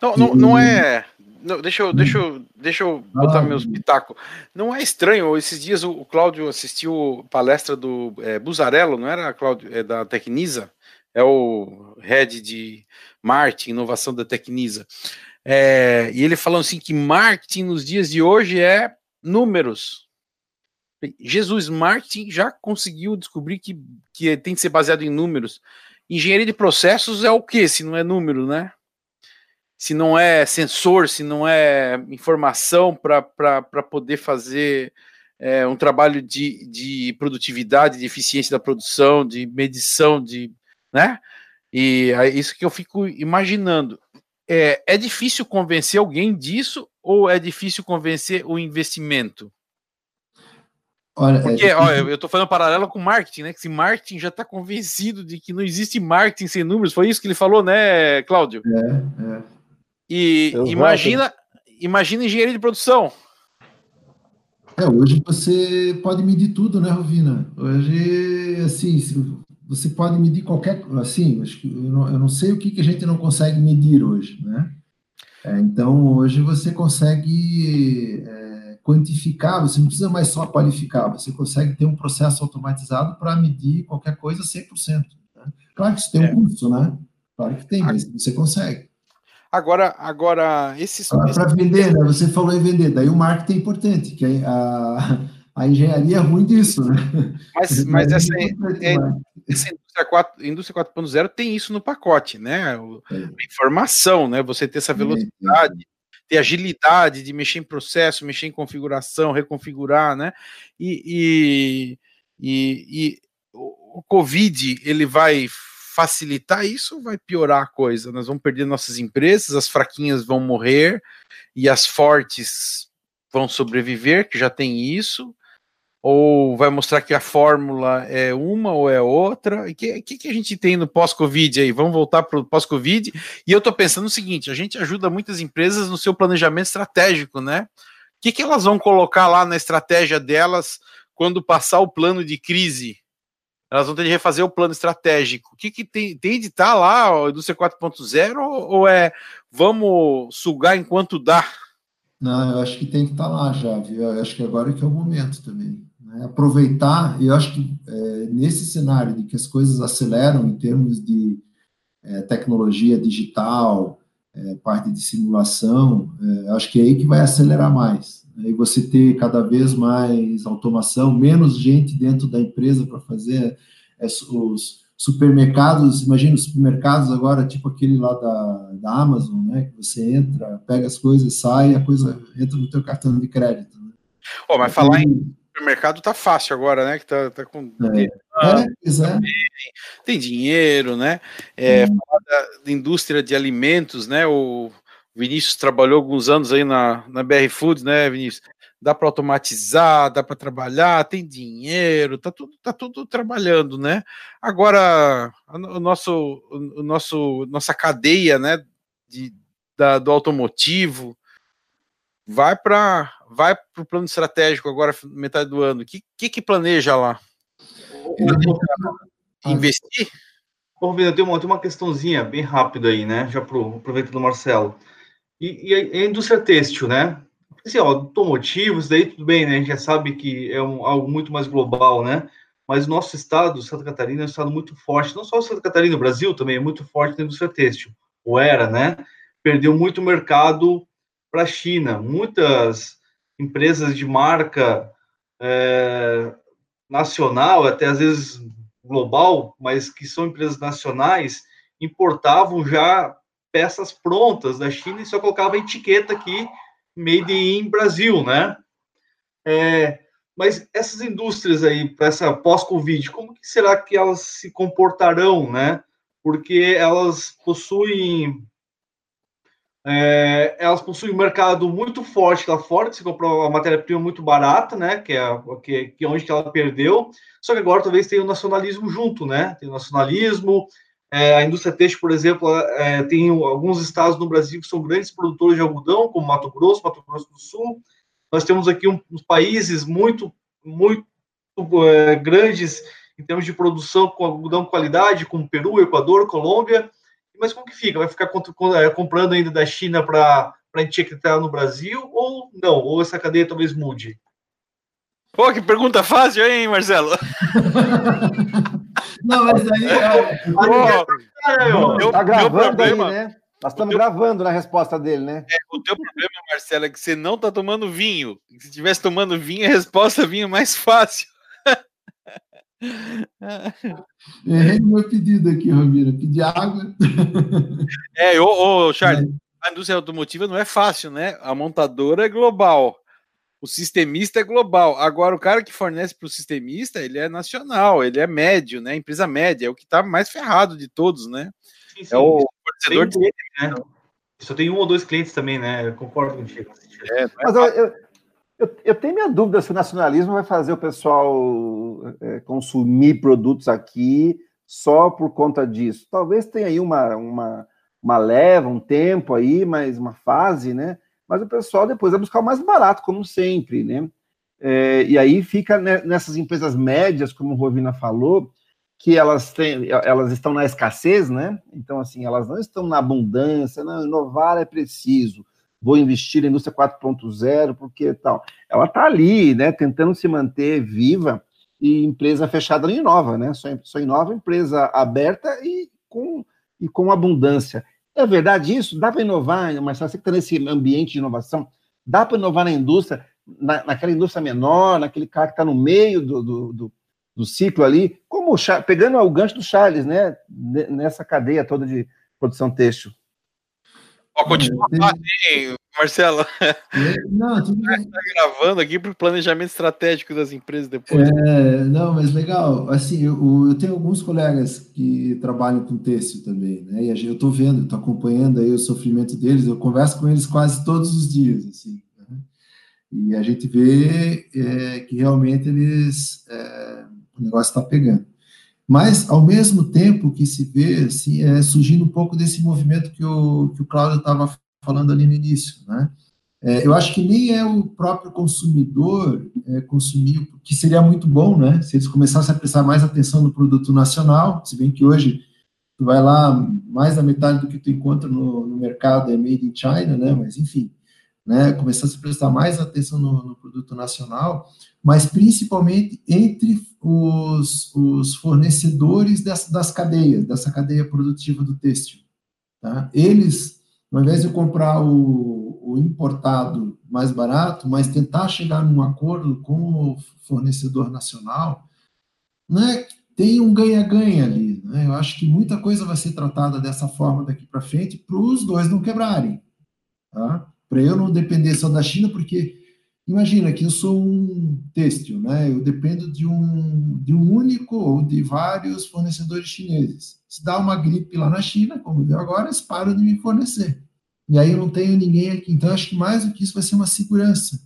Speaker 2: Não, não, não é não, deixa eu, deixa eu, deixa eu botar ah, meus pitacos. Não é estranho, esses dias o, o Cláudio assistiu palestra do é, Buzarello, não era, Cláudio? É da Tecnisa? É o head de marketing, inovação da Tecnisa. É, e ele falando assim que marketing nos dias de hoje é números. Jesus, marketing já conseguiu descobrir que, que tem que ser baseado em números. Engenharia de processos é o que, se não é número, né? se não é sensor, se não é informação para poder fazer é, um trabalho de, de produtividade, de eficiência da produção, de medição, de, né? E é isso que eu fico imaginando. É, é difícil convencer alguém disso ou é difícil convencer o investimento? Olha, é Porque, é ó, eu estou fazendo paralelo com marketing, né? Que se marketing já está convencido de que não existe marketing sem números, foi isso que ele falou, né, Cláudio? É, é. E imagina, imagina engenharia de produção.
Speaker 4: É, hoje você pode medir tudo, né, Rovina? Hoje, assim, você pode medir qualquer, assim, acho que eu não, eu não sei o que, que a gente não consegue medir hoje, né? É, então, hoje você consegue é, quantificar, você não precisa mais só qualificar, você consegue ter um processo automatizado para medir qualquer coisa 100%. Né? Claro que isso tem um é. custo, né? Claro que tem, mas você consegue.
Speaker 2: Agora, agora esses. Para
Speaker 4: vender, né? Você falou em vender, daí o marketing é importante, que a, a engenharia é ruim disso, né?
Speaker 2: Mas, mas essa, é, é, essa indústria 4.0 indústria 4.0 tem isso no pacote, né? O, é. Informação, né? Você ter essa velocidade, ter agilidade de mexer em processo, mexer em configuração, reconfigurar, né? E, e, e, e o Covid ele vai facilitar isso vai piorar a coisa? Nós vamos perder nossas empresas, as fraquinhas vão morrer e as fortes vão sobreviver, que já tem isso? Ou vai mostrar que a fórmula é uma ou é outra? O que, que, que, a gente tem no pós-Covid aí? Vamos voltar para o pós-Covid. E eu estou pensando o seguinte: a gente ajuda muitas empresas no seu planejamento estratégico, né? O que, que elas vão colocar lá na estratégia delas quando passar o plano de crise? elas vão ter de refazer o plano estratégico. O que, que tem, tem de estar tá lá, a indústria 4.0, ou, ou é vamos sugar enquanto dá?
Speaker 4: Não, eu acho que tem que estar tá lá já, viu? Eu acho que agora é que é o momento também. Né? Aproveitar, eu acho que é, nesse cenário de que as coisas aceleram em termos de é, tecnologia digital, é, parte de simulação, é, acho que é aí que vai acelerar mais e você ter cada vez mais automação, menos gente dentro da empresa para fazer é, os supermercados, imagina os supermercados agora, tipo aquele lá da, da Amazon, né, que você entra, pega as coisas, sai, a coisa entra no teu cartão de crédito. Né?
Speaker 2: Oh, mas falar em supermercado tá fácil agora, né, que tá, tá com...
Speaker 4: É, ah, é,
Speaker 2: tem, tem, dinheiro, né, é, hum. da indústria de alimentos, né, o Vinícius trabalhou alguns anos aí na, na BR Foods, né, Vinícius? Dá para automatizar, dá para trabalhar, tem dinheiro, tá tudo, tá tudo trabalhando, né? Agora, o nosso, o nosso, nossa cadeia, né, de, da, do automotivo, vai para vai o plano estratégico agora metade do ano. O que, que, que planeja lá? Investir?
Speaker 5: Ô, Rubino, tem uma, tem uma questãozinha bem rápida aí, né? Já aproveitando o Marcelo. E, e a, a, indústria têxtil, né? Assim, ó, automotivos, daí tudo bem, né? A gente já sabe que é um, algo muito mais global, né? Mas o nosso estado, Santa Catarina, é um estado muito forte, não só Santa Catarina, o Brasil também é muito forte na indústria têxtil. O era, né? Perdeu muito mercado para a China. Muitas empresas de marca é, nacional, até às vezes global, mas que são empresas nacionais, importavam já peças prontas da China e só colocava a etiqueta aqui, made in Brasil, né? É, mas essas indústrias aí, para essa pós-Covid, como que será que elas se comportarão, né? Porque elas possuem é, elas possuem um mercado muito forte lá fora, que se comprou uma matéria-prima muito barata, né? Que é, que, que é onde que ela perdeu. Só que agora talvez tenha o nacionalismo junto, né? Tem o nacionalismo. É, a indústria têxtil, por exemplo, é, tem alguns estados no Brasil que são grandes produtores de algodão, como Mato Grosso, Mato Grosso do Sul. Nós temos aqui um, uns países muito, muito é, grandes em termos de produção com algodão de qualidade, como Peru, Equador, Colômbia mas como que fica? Vai ficar é, comprando ainda da China para etiquetar no Brasil ou não? Ou essa cadeia talvez mude?
Speaker 2: Pô, que pergunta fácil, hein, Marcelo?
Speaker 3: não, mas aí. Pô, tá gravando aí, né? Nós estamos teu... gravando na resposta dele, né?
Speaker 2: É, o teu problema, Marcelo, é que você não está tomando vinho. Se estivesse tomando vinho, a resposta vinha mais fácil.
Speaker 4: Errei meu pedido aqui, Romiro. Pedi água.
Speaker 2: É, ô, ô Charles, é. a indústria automotiva não é fácil, né? A montadora é global. O sistemista é global. Agora, o cara que fornece para o sistemista, ele é nacional, ele é médio, né? Empresa média, é o que está mais ferrado de todos, né? Sim, sim. É o fornecedor
Speaker 5: de. Né? Só tem um ou dois clientes também, né? Eu concordo contigo.
Speaker 3: É, é Mas eu, eu, eu, eu, tenho minha dúvida se o nacionalismo vai fazer o pessoal é, consumir produtos aqui só por conta disso. Talvez tenha aí uma, uma, uma leva, um tempo aí, mas uma fase, né? Mas o pessoal depois vai buscar o mais barato, como sempre, né? É, e aí fica nessas empresas médias, como o Rovina falou, que elas têm, elas estão na escassez, né? Então, assim, elas não estão na abundância, não, inovar é preciso vou investir na indústria 4.0, porque tal. Ela está ali, né, tentando se manter viva e empresa fechada não inova, né? Só, só inova empresa aberta e com, e com abundância. É verdade isso? Dá para inovar, mas você que está nesse ambiente de inovação, dá para inovar na indústria, na, naquela indústria menor, naquele cara que está no meio do, do, do, do, ciclo ali, como o, pegando o gancho do Charles, né? Nessa cadeia toda de produção têxtil.
Speaker 2: Pode continuar assim, Marcelo. Não, tudo bem. Está gravando aqui para o planejamento estratégico das empresas depois.
Speaker 4: É, não, mas legal. Assim, eu, eu, tenho alguns colegas que trabalham com têxtil também, né? E eu estou vendo, estou acompanhando aí o sofrimento deles. Eu converso com eles quase todos os dias, assim. Né? E a gente vê é, que realmente eles é, o negócio está pegando. Mas, ao mesmo tempo que se vê, assim, é, surgindo um pouco desse movimento que o, que o Cláudio estava falando ali no início, né? É, eu acho que nem é o próprio consumidor é, consumir, que seria muito bom, né? Se eles começassem a prestar mais atenção no produto nacional, se bem que hoje tu vai lá, mais da metade do que tu encontra no, no mercado é made in China, né? Mas enfim, né? Começasse a prestar mais atenção no, no produto nacional, mas principalmente entre os, os fornecedores das, das cadeias, dessa cadeia produtiva do têxtil. Tá? Eles, ao invés de comprar o, o importado mais barato, mas tentar chegar num acordo com o fornecedor nacional, né, tem um ganha-ganha ali. Né? Eu acho que muita coisa vai ser tratada dessa forma daqui para frente para os dois não quebrarem. Tá? Para eu não depender só da China, porque Imagina que eu sou um têxtil, né? Eu dependo de um, de um único ou de vários fornecedores chineses. Se dá uma gripe lá na China, como deu agora, eles param de me fornecer. E aí eu não tenho ninguém aqui. Então, acho que mais do que isso vai ser uma segurança.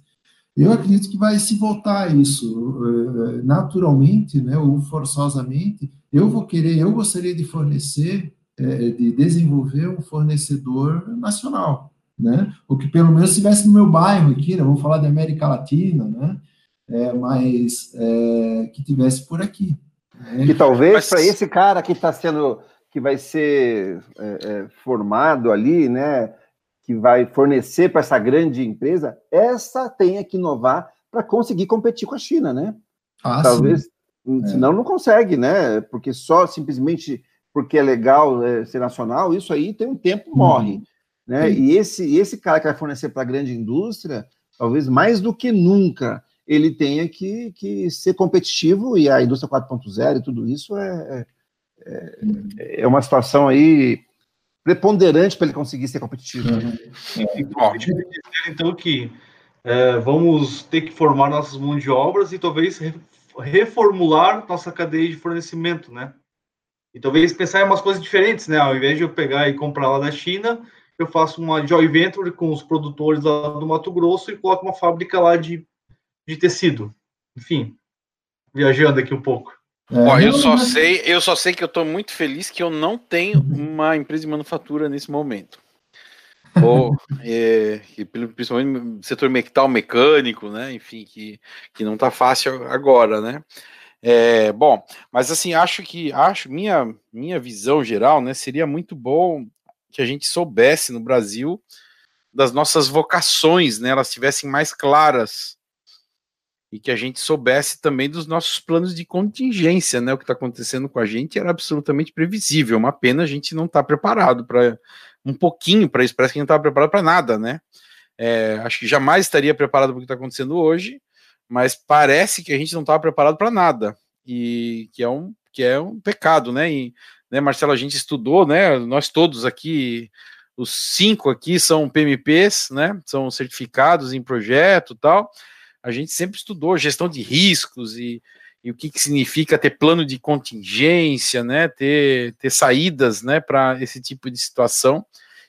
Speaker 4: Eu acredito que vai se voltar isso eh, naturalmente, né, ou forçosamente. Eu vou querer, eu gostaria de fornecer, eh, de desenvolver um fornecedor nacional né? Ou que pelo menos estivesse no meu bairro aqui, né? Vamos falar da América Latina, né? É, mas é, que tivesse por aqui.
Speaker 3: Né? Que talvez mas... para esse cara que está sendo que vai ser é, é, formado ali, né, que vai fornecer para essa grande empresa, essa tenha que inovar para conseguir competir com a China, né? Ah, Talvez, sim. senão é. não consegue, né? Porque só simplesmente porque é legal é, ser nacional, isso aí tem um tempo uhum. Né? E esse esse cara que vai fornecer para a grande indústria, talvez mais do que nunca ele tenha que, que ser competitivo e a indústria 4.0 e tudo isso é, é, é uma situação aí preponderante para ele conseguir ser competitivo. Uhum.
Speaker 5: Ótimo. Então que é, vamos ter que formar nossas mãos de obras e talvez reformular nossa cadeia de fornecimento, né? E talvez pensar em umas coisas diferentes, né? Ao invés de eu pegar e comprar lá da China, eu faço uma joint venture com os produtores lá do Mato Grosso e coloco uma fábrica lá de, de tecido. Enfim, viajando aqui um pouco.
Speaker 2: É, Ó, eu só sei, eu só sei que eu estou muito feliz que eu não tenho uma empresa de manufatura nesse momento. Ou, é, principalmente no setor metal mecânico, né? Enfim, que, que não está fácil agora, né? É, bom, mas assim, acho que acho minha minha visão geral, né, seria muito bom que a gente soubesse no Brasil das nossas vocações, né, elas estivessem mais claras e que a gente soubesse também dos nossos planos de contingência, né? O que está acontecendo com a gente era absolutamente previsível. Uma pena a gente não estar tá preparado para um pouquinho para isso. Parece que não estava preparado para nada, né? É, acho que jamais estaria preparado para o que está acontecendo hoje, mas parece que a gente não estava preparado para nada e que é um que é um pecado, né? E, né, Marcelo, a gente estudou, né? Nós todos aqui, os cinco aqui são PMPs, né? São certificados em projeto, tal a gente sempre estudou gestão de riscos e, e o que, que significa ter plano de contingência, né, ter, ter saídas né, para esse tipo de situação,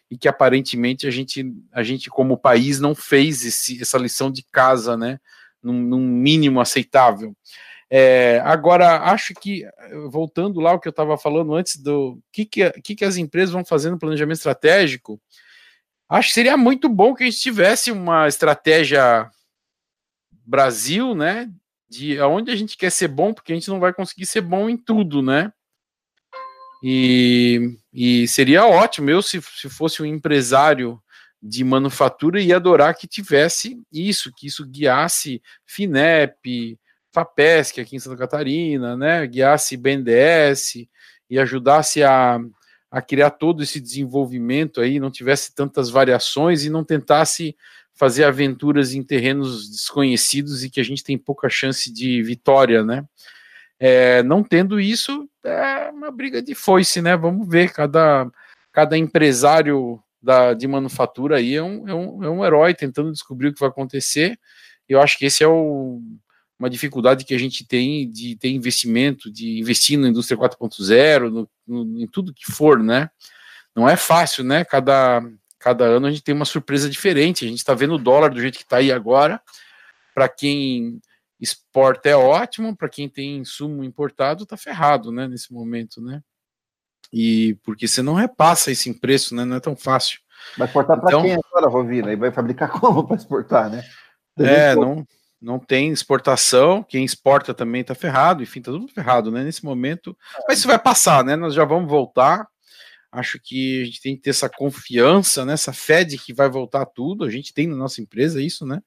Speaker 2: e que aparentemente a gente, a gente como país, não fez esse, essa lição de casa, né, num, num mínimo aceitável. É, agora, acho que, voltando lá ao que eu estava falando antes do que, que, que, que as empresas vão fazer no planejamento estratégico, acho que seria muito bom que a gente tivesse uma estratégia Brasil, né? De aonde a gente quer ser bom, porque a gente não vai conseguir ser bom em tudo, né? E, e seria ótimo, eu, se, se fosse um empresário de manufatura, ia adorar que tivesse isso, que isso guiasse FINEP, FAPESC aqui em Santa Catarina, né? Guiasse BNDES e ajudasse a, a criar todo esse desenvolvimento aí, não tivesse tantas variações e não tentasse fazer aventuras em terrenos desconhecidos e que a gente tem pouca chance de vitória, né? É, não tendo isso, é uma briga de foice, né? Vamos ver, cada, cada empresário da, de manufatura aí é um, é, um, é um herói tentando descobrir o que vai acontecer. Eu acho que esse é o, uma dificuldade que a gente tem de ter investimento, de investir na indústria 4.0, em tudo que for, né? Não é fácil, né? Cada, cada ano a gente tem uma surpresa diferente. A gente está vendo o dólar do jeito que está aí agora. Para quem exporta é ótimo, para quem tem insumo importado está ferrado, né, nesse momento, né? E porque você não repassa isso em preço, né? Não é tão fácil.
Speaker 3: Vai exportar para então, quem agora, Rovina? E vai fabricar como para exportar, né?
Speaker 2: é, não, não tem exportação, quem exporta também está ferrado, enfim, está tudo ferrado, né? Nesse momento. Mas isso vai passar, né? Nós já vamos voltar. Acho que a gente tem que ter essa confiança, né, essa fé de que vai voltar tudo. A gente tem na nossa empresa isso, né?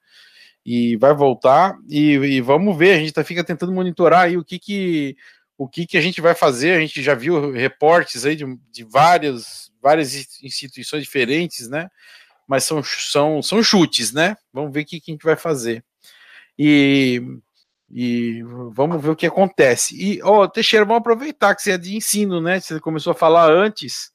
Speaker 2: E vai voltar e, e vamos ver. A gente tá, fica tentando monitorar aí o que que o que que a gente vai fazer. A gente já viu reportes aí de, de várias várias instituições diferentes, né? Mas são, são, são chutes, né? Vamos ver o que, que a gente vai fazer. E e vamos ver o que acontece. E, ó, oh, Teixeira, vamos aproveitar que você é de ensino, né? Você começou a falar antes.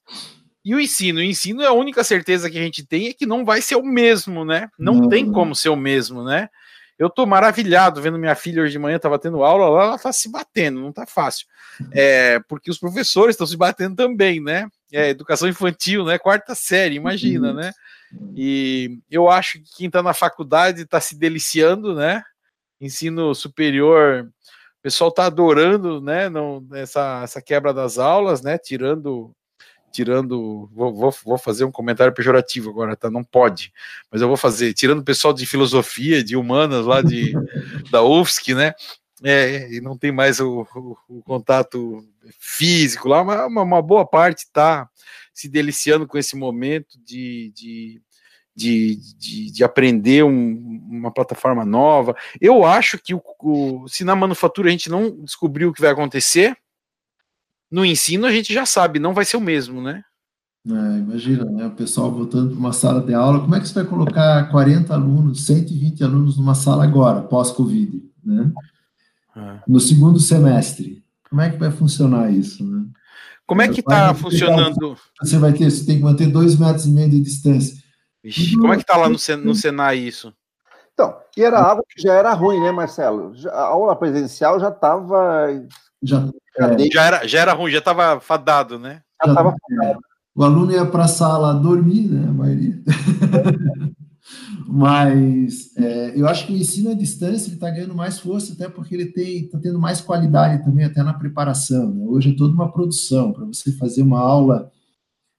Speaker 2: E o ensino? O ensino é a única certeza que a gente tem é que não vai ser o mesmo, né? Não uhum. tem como ser o mesmo, né? Eu tô maravilhado vendo minha filha hoje de manhã, tava tendo aula lá, ela tá se batendo, não tá fácil. É, porque os professores estão se batendo também, né? É, educação infantil, né? Quarta série, imagina, né? E eu acho que quem tá na faculdade tá se deliciando, né? Ensino superior, o pessoal está adorando, né, não, essa, essa quebra das aulas, né, tirando, tirando, vou, vou, vou fazer um comentário pejorativo agora, tá, não pode, mas eu vou fazer, tirando o pessoal de filosofia, de humanas lá de, da UFSC, né, É, e não tem mais o, o, o contato físico lá, mas uma, uma, boa parte está se deliciando com esse momento de, de, de, de, de aprender um, uma plataforma nova. Eu acho que o, o, se na manufatura a gente não descobriu o que vai acontecer, no ensino a gente já sabe, não vai ser o mesmo, né?
Speaker 4: É, imagina, né? O pessoal voltando para uma sala de aula, como é que você vai colocar 40 alunos, 120 alunos numa sala agora, pós-Covid, né? É. No segundo semestre. Como é que vai funcionar isso, né?
Speaker 2: Como é que está funcionando?
Speaker 4: Você vai ter, você tem que manter dois metros e meio de distância.
Speaker 2: Vixe, como é que está lá no, no Senai isso?
Speaker 3: Então, e era algo que já era ruim, né, Marcelo? Já, a aula presencial já estava.
Speaker 2: Já, é, já, era, já era ruim, já estava fadado, né? Já estava
Speaker 4: fadado. O aluno ia para a sala dormir, né? A maioria. Mas é, eu acho que o ensino à distância está ganhando mais força, até porque ele está tendo mais qualidade também, até na preparação. Né? Hoje é toda uma produção. Para você fazer uma aula,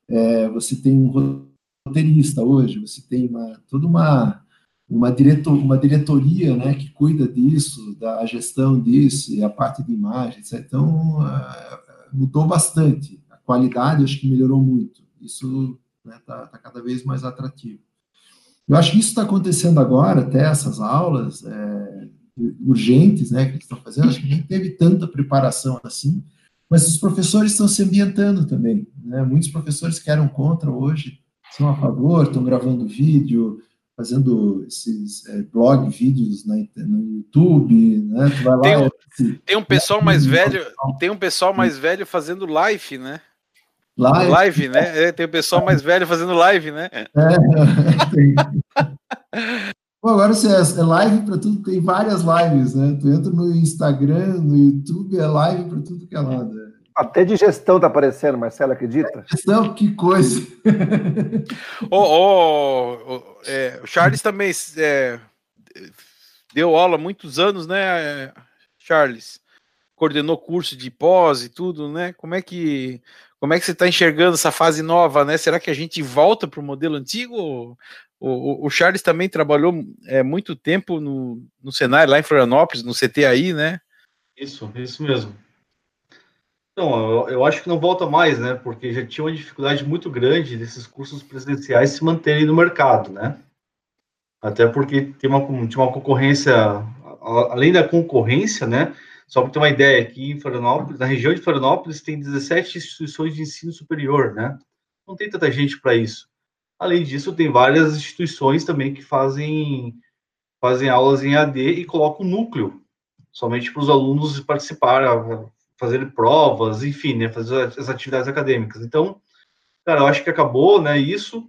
Speaker 4: é, você tem um roteirista hoje, você tem uma, toda uma, uma, diretor, uma diretoria né, que cuida disso, da gestão disso, e a parte de imagens. Então, uh, mudou bastante qualidade acho que melhorou muito. Isso está né, tá, tá cada vez mais atrativo. Eu acho que isso está acontecendo agora, até essas aulas é, urgentes né, que eles estão fazendo, acho que nem teve tanta preparação assim, mas os professores estão se ambientando também. Né? Muitos professores que eram contra hoje são a favor, estão gravando vídeo, fazendo esses é, blog, vídeos na, no YouTube, né?
Speaker 2: tem, um, tem um pessoal mais velho, tem um pessoal mais velho fazendo live, né? Live, live né? É, tem o pessoal mais velho fazendo live, né? É, tem.
Speaker 4: Bom, agora você é live para tudo, tem várias lives, né? Tu entra no Instagram, no YouTube, é live para tudo que é lado.
Speaker 3: Até de gestão tá aparecendo, Marcelo, acredita?
Speaker 4: Gestão, que coisa.
Speaker 2: O oh, oh, é, o Charles também é, deu aula há muitos anos, né, Charles? Coordenou curso de pós e tudo, né? Como é que como é que você está enxergando essa fase nova, né? Será que a gente volta para o modelo antigo? O, o, Charles também trabalhou é, muito tempo no, no Senai, lá em Florianópolis, no CTAI, né?
Speaker 5: Isso, isso mesmo. Então, eu, eu, acho que não volta mais, né? Porque já tinha uma dificuldade muito grande desses cursos presenciais se manterem no mercado, né? Até porque tem uma, tinha uma concorrência, além da concorrência, né? Só para ter uma ideia, aqui em Florianópolis, na região de Florianópolis, tem 17 instituições de ensino superior, né? Não tem tanta gente para isso. Além disso, tem várias instituições também que fazem, fazem aulas em AD e colocam núcleo, somente para os alunos participarem, fazer provas, enfim, né, fazer as atividades acadêmicas. Então, cara, eu acho que acabou, né, isso.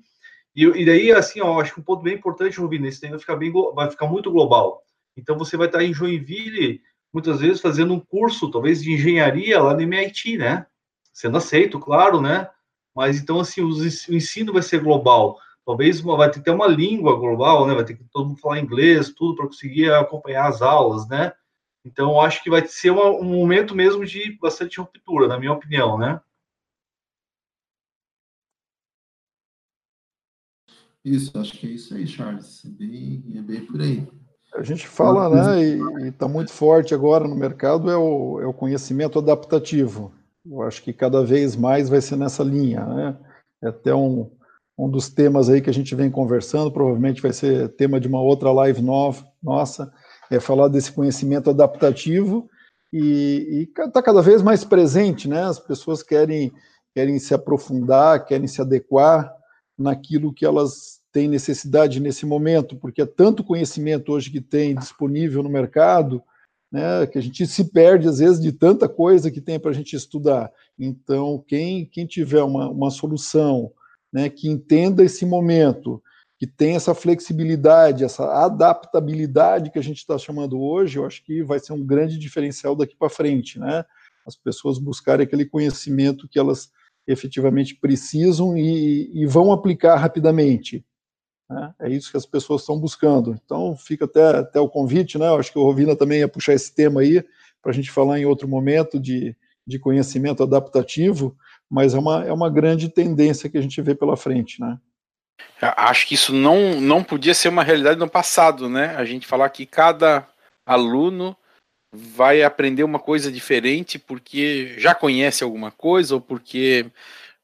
Speaker 5: E, e daí, assim, ó, acho que um ponto bem importante, Rubinho, esse vai ficar bem, vai ficar muito global. Então, você vai estar em Joinville, muitas vezes fazendo um curso, talvez de engenharia lá no MIT, né? Sendo aceito, claro, né? Mas então, assim, o ensino vai ser global. Talvez vai ter que ter uma língua global, né? Vai ter que todo mundo falar inglês, tudo para conseguir acompanhar as aulas, né? Então, acho que vai ser uma, um momento mesmo de bastante ruptura, na minha opinião, né?
Speaker 4: Isso, acho que é isso aí, Charles. É bem, é bem por aí.
Speaker 6: A gente fala, né, e está muito forte agora no mercado, é o, é o conhecimento adaptativo. Eu acho que cada vez mais vai ser nessa linha, né? É até um, um dos temas aí que a gente vem conversando, provavelmente vai ser tema de uma outra live nova, nossa, é falar desse conhecimento adaptativo e está cada vez mais presente, né? As pessoas querem, querem se aprofundar, querem se adequar naquilo que elas tem necessidade nesse momento, porque é tanto conhecimento hoje que tem disponível no mercado, né, que a gente se perde às vezes de tanta coisa que tem para a gente estudar. Então, quem, quem tiver uma, uma solução né, que entenda esse momento, que tem essa flexibilidade, essa adaptabilidade que a gente está chamando hoje, eu acho que vai ser um grande diferencial daqui para frente, né? As pessoas buscarem aquele conhecimento que elas efetivamente precisam e, e vão aplicar rapidamente. Né? É isso que as pessoas estão buscando. Então, fica até, até o convite, né? Eu acho que o Rovina também ia puxar esse tema aí, para a gente falar em outro momento de, de conhecimento adaptativo, mas é uma, é uma grande tendência que a gente vê pela frente, né?
Speaker 2: Acho que isso não, não podia ser uma realidade no passado, né? A gente falar que cada aluno vai aprender uma coisa diferente porque já conhece alguma coisa ou porque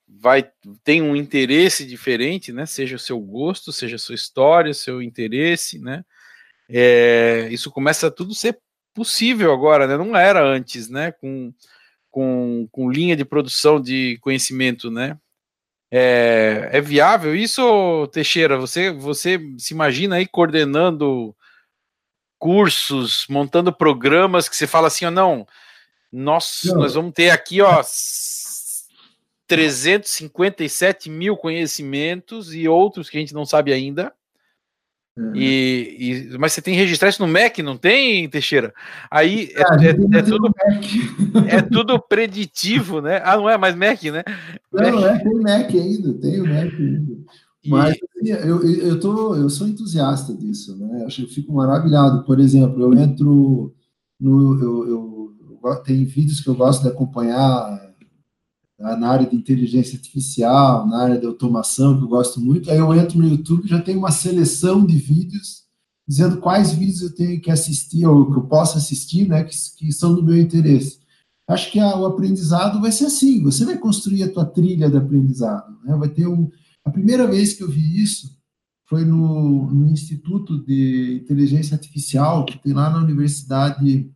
Speaker 2: vai tem um interesse diferente, né? Seja o seu gosto, seja a sua história, seu interesse, né? É, isso começa a tudo ser possível agora, né? Não era antes, né? Com, com, com linha de produção de conhecimento, né? É, é viável isso, Teixeira? Você, você se imagina aí coordenando cursos, montando programas que você fala assim, ó, não, nós, não. nós vamos ter aqui, ó, 357 mil conhecimentos e outros que a gente não sabe ainda. Uhum. E, e, mas você tem que registrar isso no MEC, não tem, Teixeira? Aí é, ah, é, é tudo, é tudo preditivo, né? Ah, não é mais MEC, né?
Speaker 4: Não, é, tem MEC ainda, tem o MEC ainda. Mas assim, eu, eu, tô, eu sou entusiasta disso, né? Eu fico maravilhado. Por exemplo, eu entro no. Eu, eu, tem vídeos que eu gosto de acompanhar? Na área de inteligência artificial, na área de automação, que eu gosto muito. Aí eu entro no YouTube, já tem uma seleção de vídeos dizendo quais vídeos eu tenho que assistir ou que eu posso assistir, né, que, que são do meu interesse. Acho que a, o aprendizado vai ser assim. Você vai construir a tua trilha de aprendizado. Né? Vai ter um. A primeira vez que eu vi isso foi no, no Instituto de Inteligência Artificial que tem lá na Universidade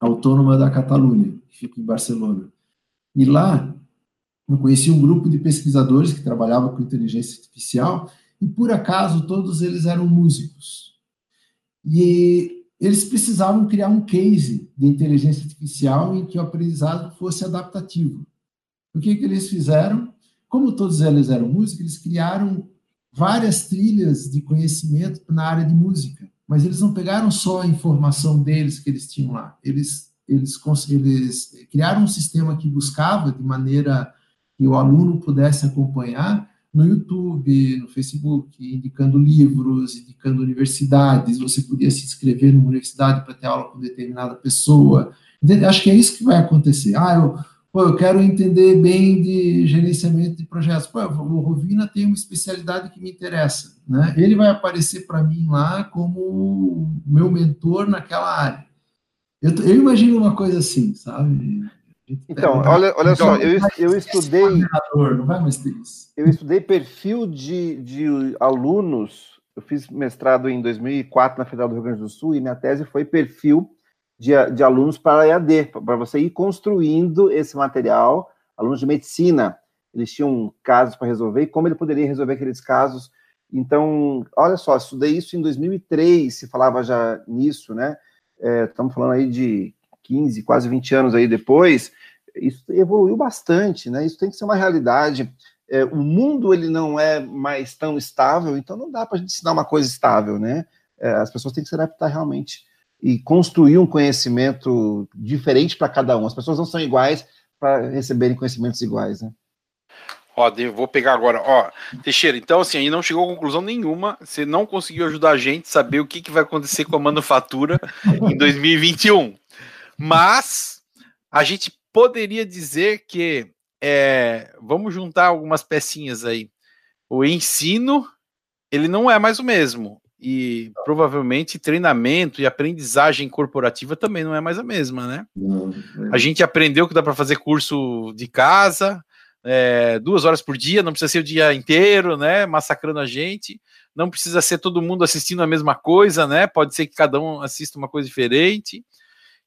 Speaker 4: Autônoma da Catalunha, que fica em Barcelona. E lá eu conheci um grupo de pesquisadores que trabalhava com inteligência artificial e, por acaso, todos eles eram músicos. E eles precisavam criar um case de inteligência artificial em que o aprendizado fosse adaptativo. O que, que eles fizeram? Como todos eles eram músicos, eles criaram várias trilhas de conhecimento na área de música, mas eles não pegaram só a informação deles que eles tinham lá. Eles, eles, eles criaram um sistema que buscava de maneira que o aluno pudesse acompanhar no YouTube, no Facebook, indicando livros, indicando universidades, você podia se inscrever numa universidade para ter aula com determinada pessoa. Acho que é isso que vai acontecer. Ah, eu, pô, eu quero entender bem de gerenciamento de projetos. Pô, o Rovina tem uma especialidade que me interessa. Né? Ele vai aparecer para mim lá como meu mentor naquela área. Eu, eu imagino uma coisa assim, sabe?
Speaker 3: Então, olha, olha só, eu, eu estudei. Eu estudei perfil de, de alunos. Eu fiz mestrado em 2004 na Federal do Rio Grande do Sul e minha tese foi perfil de, de alunos para EAD, para você ir construindo esse material. Alunos de medicina, eles tinham casos para resolver e como ele poderia resolver aqueles casos. Então, olha só, estudei isso em 2003, se falava já nisso, né? É, estamos falando aí de 15, quase 20 anos aí depois, isso evoluiu bastante, né? Isso tem que ser uma realidade. É, o mundo ele não é mais tão estável, então não dá para a gente ensinar uma coisa estável, né? É, as pessoas têm que se adaptar realmente e construir um conhecimento diferente para cada um. As pessoas não são iguais para receberem conhecimentos iguais, né?
Speaker 2: Ó, vou pegar agora. Ó, Teixeira, então assim, aí não chegou a conclusão nenhuma. Você não conseguiu ajudar a gente a saber o que, que vai acontecer com a manufatura em 2021. Mas a gente poderia dizer que é, vamos juntar algumas pecinhas aí. O ensino ele não é mais o mesmo e provavelmente treinamento e aprendizagem corporativa também não é mais a mesma, né? É. A gente aprendeu que dá para fazer curso de casa, é, duas horas por dia, não precisa ser o dia inteiro, né? Massacrando a gente, não precisa ser todo mundo assistindo a mesma coisa, né? Pode ser que cada um assista uma coisa diferente.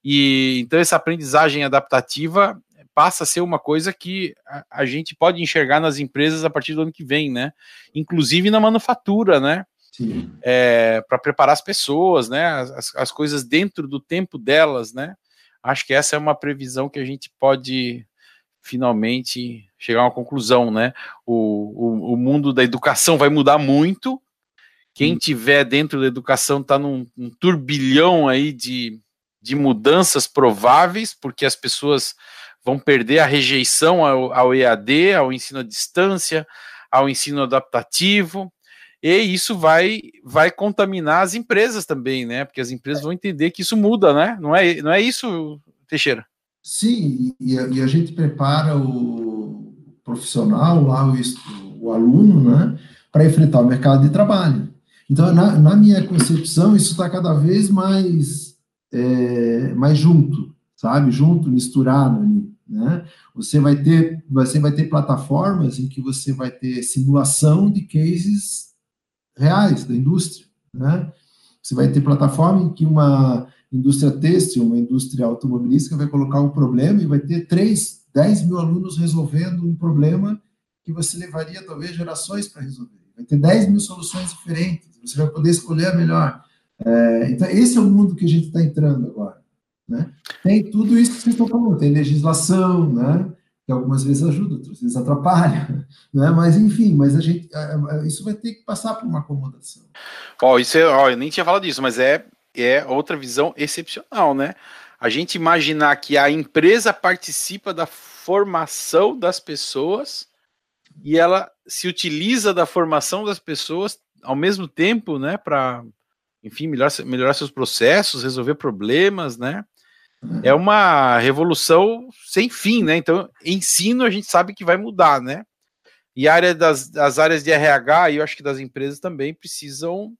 Speaker 2: E então essa aprendizagem adaptativa passa a ser uma coisa que a, a gente pode enxergar nas empresas a partir do ano que vem, né? Inclusive na manufatura, né? É, para preparar as pessoas, né? As, as coisas dentro do tempo delas, né? Acho que essa é uma previsão que a gente pode finalmente chegar a uma conclusão, né? O, o, o mundo da educação vai mudar muito. Quem tiver dentro da educação está num, num turbilhão aí de, de mudanças prováveis, porque as pessoas vão perder a rejeição ao, ao EAD, ao ensino à distância, ao ensino adaptativo, e isso vai vai contaminar as empresas também, né? Porque as empresas vão entender que isso muda, né? Não é, não é isso, Teixeira?
Speaker 4: Sim, e a, e a gente prepara o profissional, lá o, o aluno, né, para enfrentar o mercado de trabalho. Então, na, na minha concepção, isso está cada vez mais é, mais junto, sabe? Junto, misturado ali, né? Você vai ter, você vai ter plataformas em que você vai ter simulação de cases reais da indústria, né? Você vai ter plataforma em que uma indústria têxtil, uma indústria automobilística vai colocar um problema e vai ter 3, 10 mil alunos resolvendo um problema que você levaria talvez gerações para resolver. Vai ter 10 mil soluções diferentes, você vai poder escolher a melhor. É, então, esse é o mundo que a gente está entrando agora. Né? Tem tudo isso que vocês estão falando, tem legislação, né? que algumas vezes ajuda, outras vezes atrapalha, né? Mas enfim, mas a gente, isso vai ter que passar por uma acomodação.
Speaker 2: Ó, isso é, eu nem tinha falado disso, mas é é outra visão excepcional, né? A gente imaginar que a empresa participa da formação das pessoas e ela se utiliza da formação das pessoas ao mesmo tempo, né, para enfim, melhorar, melhorar seus processos, resolver problemas, né? é uma revolução sem fim, né? Então, ensino a gente sabe que vai mudar, né? E a área das, das áreas de RH, e eu acho que das empresas também precisam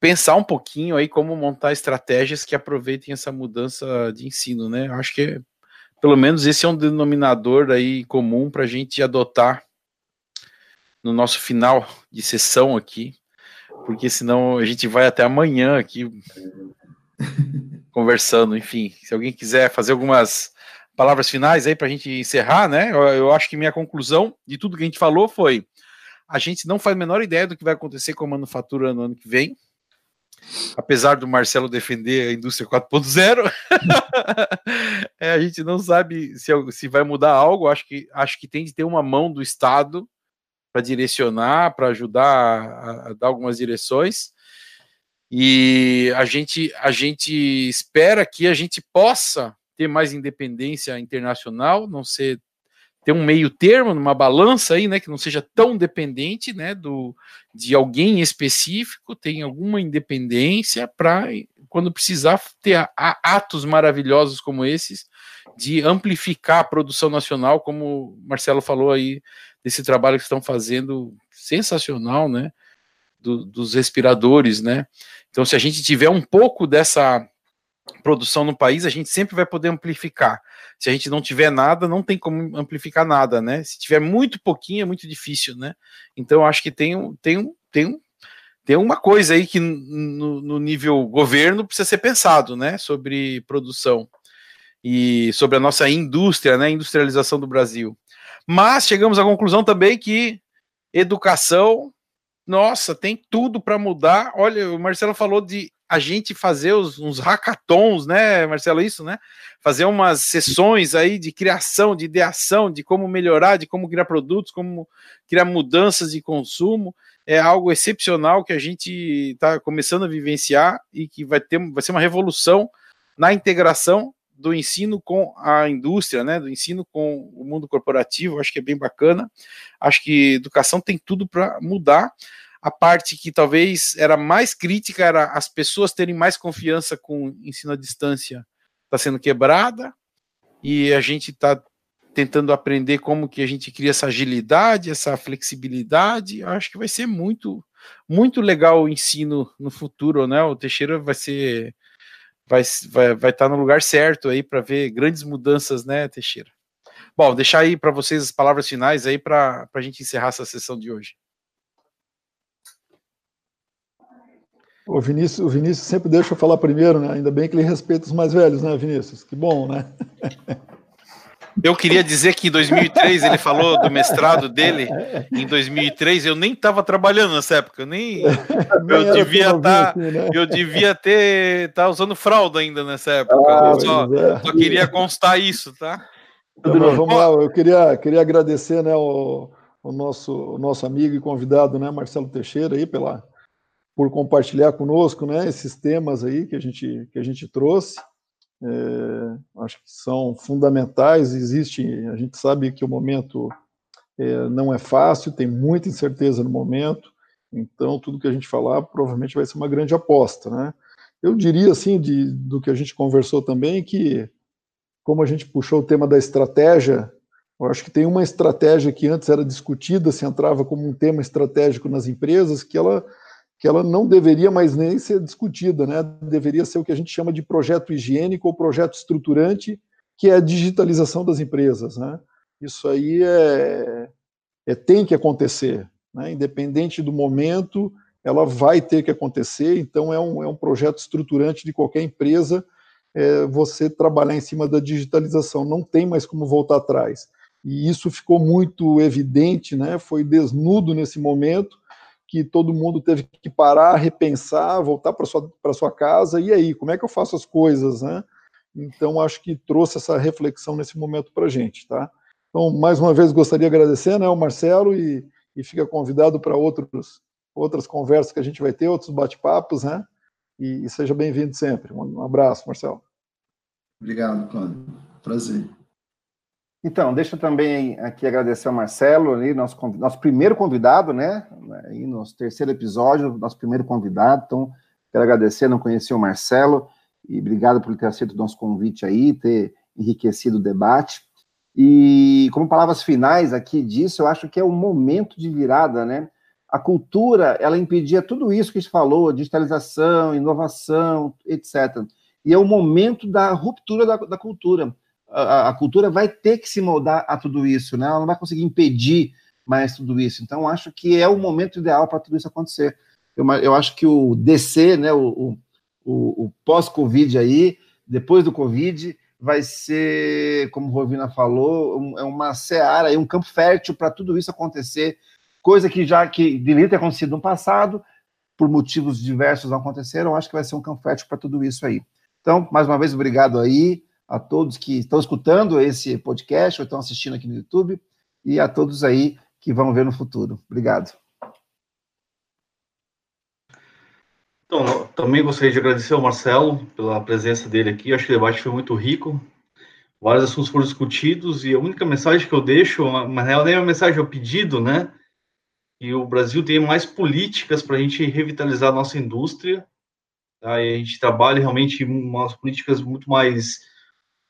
Speaker 2: pensar um pouquinho aí como montar estratégias que aproveitem essa mudança de ensino, né? Eu acho que pelo menos esse é um denominador aí comum para a gente adotar no nosso final de sessão aqui, porque senão a gente vai até amanhã aqui conversando, enfim. Se alguém quiser fazer algumas palavras finais aí para a gente encerrar, né? Eu, eu, acho que minha conclusão de tudo que a gente falou foi: a gente não faz a menor ideia do que vai acontecer com a manufatura no ano que vem. Apesar do Marcelo defender a indústria 4.0, é, a gente não sabe se, se vai mudar algo. Acho que, acho que tem de ter uma mão do Estado para direcionar, para ajudar a, a dar algumas direções. E a gente, a gente espera que a gente possa ter mais independência internacional, não ser ter um meio termo, numa balança aí, né, que não seja tão dependente, né, do de alguém específico, tem alguma independência para quando precisar ter a, a, atos maravilhosos como esses de amplificar a produção nacional, como o Marcelo falou aí desse trabalho que estão fazendo sensacional, né, do, dos respiradores, né? Então, se a gente tiver um pouco dessa produção no país, a gente sempre vai poder amplificar. Se a gente não tiver nada, não tem como amplificar nada, né? Se tiver muito pouquinho, é muito difícil, né? Então, acho que tem, tem, tem, tem uma coisa aí que no, no nível governo precisa ser pensado, né? Sobre produção e sobre a nossa indústria, né? Industrialização do Brasil. Mas chegamos à conclusão também que educação nossa, tem tudo para mudar. Olha, o Marcelo falou de a gente fazer os, uns hackathons, né, Marcelo? Isso, né? Fazer umas sessões aí de criação, de ideação, de como melhorar, de como criar produtos, como criar mudanças de consumo. É algo excepcional que a gente está começando a vivenciar e que vai ter, vai ser uma revolução na integração do ensino com a indústria, né, do ensino com o mundo corporativo, acho que é bem bacana. Acho que educação tem tudo para mudar. A parte que talvez era mais crítica era as pessoas terem mais confiança com ensino à distância está sendo quebrada e a gente está tentando aprender como que a gente cria essa agilidade, essa flexibilidade. Acho que vai ser muito muito legal o ensino no futuro, né? O Teixeira vai ser vai vai vai estar tá no lugar certo aí para ver grandes mudanças, né, Teixeira? Bom, deixar aí para vocês as palavras finais aí para a gente encerrar essa sessão de hoje.
Speaker 6: O Vinícius, o Vinícius sempre deixa eu falar primeiro, né? Ainda bem que ele respeita os mais velhos, né, Vinícius? Que bom, né?
Speaker 2: Eu queria dizer que em 2003 ele falou do mestrado dele. Em 2003 eu nem estava trabalhando nessa época, eu nem eu devia estar, tá, assim, né? eu devia ter tá usando fralda ainda nessa época. Ah, só, é. só, queria constar isso, tá?
Speaker 6: Então, vamos lá, eu queria, queria agradecer, né, o, o nosso o nosso amigo e convidado, né, Marcelo Teixeira aí pela por compartilhar conosco, né, esses temas aí que a gente que a gente trouxe. É, acho que são fundamentais. Existe, a gente sabe que o momento é, não é fácil, tem muita incerteza no momento, então tudo que a gente falar provavelmente vai ser uma grande aposta, né? Eu diria assim, de, do que a gente conversou também, que como a gente puxou o tema da estratégia, eu acho que tem uma estratégia que antes era discutida, se entrava como um tema estratégico nas empresas, que ela que ela não deveria mais nem ser discutida, né? Deveria ser o que a gente chama de projeto higiênico ou projeto estruturante, que é a digitalização das empresas, né? Isso aí é, é tem que acontecer, né? Independente do momento, ela vai ter que acontecer. Então é um, é um projeto estruturante de qualquer empresa. É, você trabalhar em cima da digitalização, não tem mais como voltar atrás. E isso ficou muito evidente, né? Foi desnudo nesse momento que todo mundo teve que parar, repensar, voltar para sua sua casa. E aí, como é que eu faço as coisas, né? Então acho que trouxe essa reflexão nesse momento para a gente, tá? Então mais uma vez gostaria de agradecer, né, o Marcelo e, e fica convidado para outros outras conversas que a gente vai ter, outros bate-papos, né? E, e seja bem-vindo sempre. Um abraço, Marcelo.
Speaker 4: Obrigado, Cláudio. Prazer.
Speaker 3: Então, deixa também aqui agradecer ao Marcelo, ali, nosso, nosso primeiro convidado, né? Aí, nosso terceiro episódio, nosso primeiro convidado. Então, quero agradecer, não conhecia o Marcelo, e obrigado por ter aceito o nosso convite aí, ter enriquecido o debate. E como palavras finais aqui disso, eu acho que é um momento de virada, né? A cultura, ela impedia tudo isso que a gente falou, digitalização, inovação, etc. E é o momento da ruptura da, da cultura a, a, cultura vai ter que se moldar a tudo isso, né? Ela não vai conseguir impedir mais tudo isso. Então, acho que é o momento ideal para tudo isso acontecer. Eu, eu, acho que o DC, né, o, o, o pós-Covid aí, depois do Covid, vai ser, como o Rovina falou, um, é uma seara, um campo fértil para tudo isso acontecer, coisa que já que deveria ter acontecido no passado, por motivos diversos não aconteceram, acho que vai ser um campo fértil para tudo isso aí. Então, mais uma vez, obrigado aí a todos que estão escutando esse podcast ou estão assistindo aqui no YouTube e a todos aí que vão ver no futuro. Obrigado.
Speaker 5: Então, também gostaria de agradecer ao Marcelo pela presença dele aqui. Acho que o debate foi muito rico. Vários assuntos foram discutidos e a única mensagem que eu deixo, na real, nem é uma mensagem, é um pedido, né? Que o Brasil tenha mais políticas para a gente revitalizar a nossa indústria. Tá? E a gente trabalha realmente umas políticas muito mais é,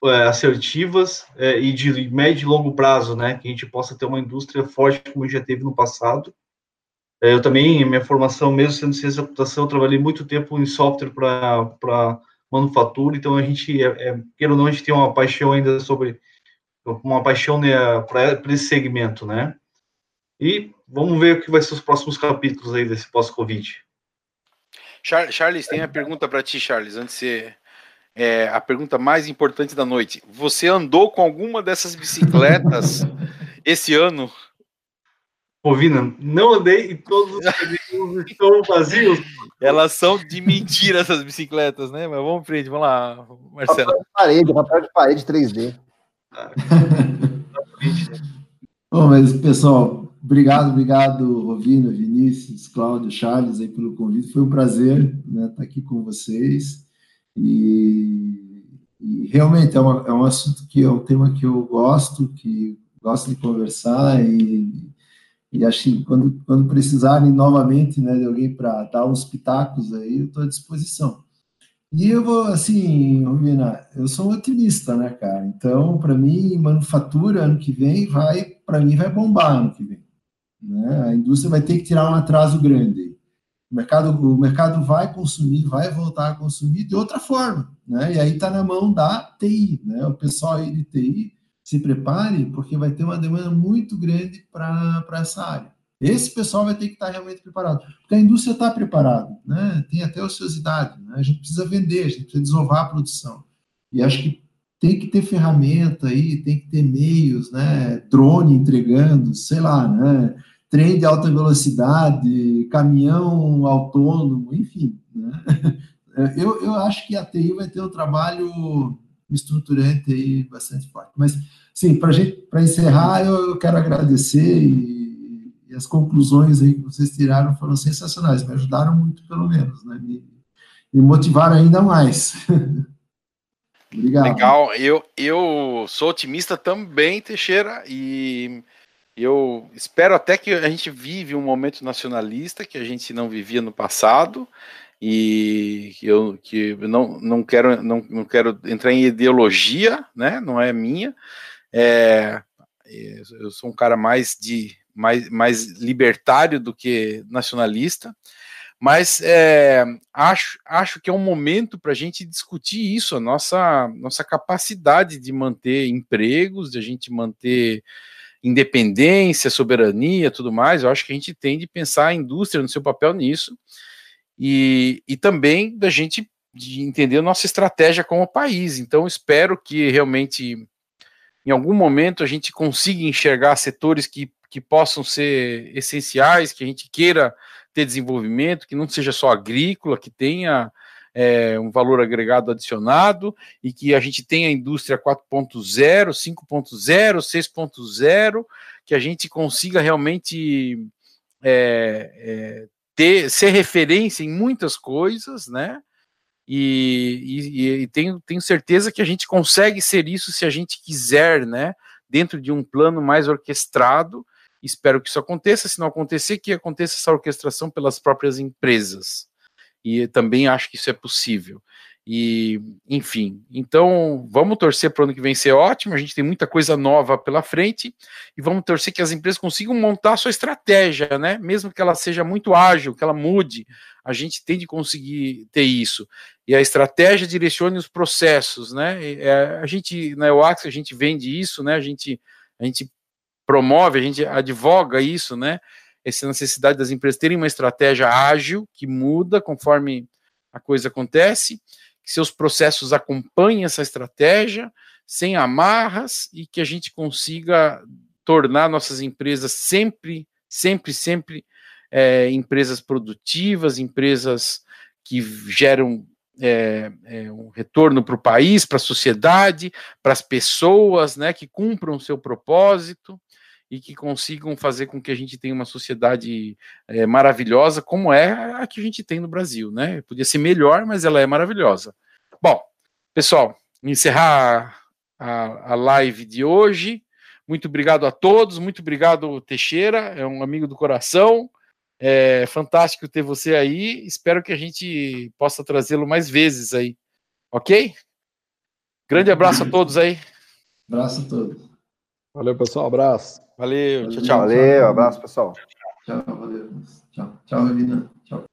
Speaker 5: assertivas é, e de médio e longo prazo, né, que a gente possa ter uma indústria forte como já teve no passado. É, eu também, minha formação, mesmo sendo ciência da computação, trabalhei muito tempo em software para manufatura, então a gente, é, é, queira ou não, a gente tem uma paixão ainda sobre, uma paixão né, para esse segmento, né, e vamos ver o que vai ser os próximos capítulos aí desse pós-Covid.
Speaker 2: Charles, tem uma pergunta para ti, Charles, antes de você é, a pergunta mais importante da noite. Você andou com alguma dessas bicicletas esse ano?
Speaker 5: Ovina, não andei e todos os estão vazios.
Speaker 2: Elas são de mentira, essas bicicletas, né? Mas vamos frente, vamos lá, Marcelo. Papel de
Speaker 3: parede, papel de parede 3D.
Speaker 4: Bom, mas pessoal, obrigado, obrigado, Rovina, Vinícius, Cláudio, Charles, aí pelo convite. Foi um prazer né, estar aqui com vocês. E, e realmente é, uma, é, um assunto que é um tema que eu gosto, que gosto de conversar e, e acho que quando, quando precisarem novamente né, de alguém para dar uns pitacos aí, eu estou à disposição. E eu vou, assim, Romina, eu sou um otimista, né, cara? Então, para mim, manufatura ano que vem vai, para mim, vai bombar ano que vem. Né? A indústria vai ter que tirar um atraso grande. O mercado, o mercado vai consumir, vai voltar a consumir de outra forma, né? E aí está na mão da TI, né? O pessoal aí de TI se prepare, porque vai ter uma demanda muito grande para essa área. Esse pessoal vai ter que estar tá realmente preparado, porque a indústria está preparada, né? Tem até ociosidade, né? A gente precisa vender, a gente precisa desovar a produção. E acho que tem que ter ferramenta aí, tem que ter meios, né? Drone entregando, sei lá, né? Trem de alta velocidade, caminhão autônomo, enfim. Né? Eu, eu acho que a TI vai ter um trabalho estruturante aí bastante forte. Mas, sim, para encerrar, eu, quero agradecer e, e, as conclusões aí que vocês tiraram foram sensacionais, me ajudaram muito, pelo menos, né? Me, me motivaram ainda mais.
Speaker 2: Obrigado. Legal, eu, eu sou otimista também, Teixeira, e eu espero até que a gente vive um momento nacionalista que a gente não vivia no passado e eu que não, não quero não, não quero entrar em ideologia, né? Não é minha. É, eu sou um cara mais de mais, mais libertário do que nacionalista, Mas é, acho, acho que é um momento para a gente discutir isso, a nossa, nossa capacidade de manter empregos, de a gente manter independência, soberania, tudo mais. Eu acho que a gente tem de pensar a indústria no seu papel nisso e, e também da gente de entender a nossa estratégia como país. Então, espero que realmente em algum momento a gente consiga enxergar setores que, que possam ser essenciais, que a gente queira ter desenvolvimento, que não seja só agrícola, que tenha é, um valor agregado adicionado e que a gente tenha a indústria 4.0, 5.0, 6.0, que a gente consiga realmente é, é, ter, ser referência em muitas coisas, né? E, e, e, tenho, tenho certeza que a gente consegue ser isso se a gente quiser, né? Dentro de um plano mais orquestrado. Espero que isso aconteça. Se não acontecer, que aconteça essa orquestração pelas próprias empresas. E também acho que isso é possível. E, enfim, então vamos torcer para o ano que vem ser ótimo. A gente tem muita coisa nova pela frente e vamos torcer que as empresas consigam montar sua estratégia, né? Mesmo que ela seja muito ágil, que ela mude, a gente tem de conseguir ter isso. E a estratégia direcione os processos, né? É, a gente, na EUAX, a gente vende isso, né? A gente, a gente promove, a gente advoga isso, né? Essa necessidade das empresas terem uma estratégia ágil, que muda conforme a coisa acontece, que seus processos acompanhem essa estratégia, sem amarras, e que a gente consiga tornar nossas empresas sempre, sempre, sempre é, empresas produtivas, empresas que geram é, é, um retorno para o país, para a sociedade, para as pessoas, né, que cumpram o seu propósito e que consigam fazer com que a gente tenha uma sociedade é, maravilhosa, como é a que a gente tem no Brasil, né? Podia ser melhor, mas ela é maravilhosa. Bom, pessoal, encerrar a, a live de hoje. Muito obrigado a todos, muito obrigado, Teixeira, é um amigo do coração. É fantástico ter você aí. Espero que a gente possa trazê-lo mais vezes aí. Ok? Grande abraço a todos aí.
Speaker 4: Abraço a todos.
Speaker 6: Valeu, pessoal. Abraço.
Speaker 2: Valeu. Tchau, tchau.
Speaker 3: Valeu. Abraço, pessoal.
Speaker 4: Tchau, valeu. Tchau, tchau, vida. Tchau.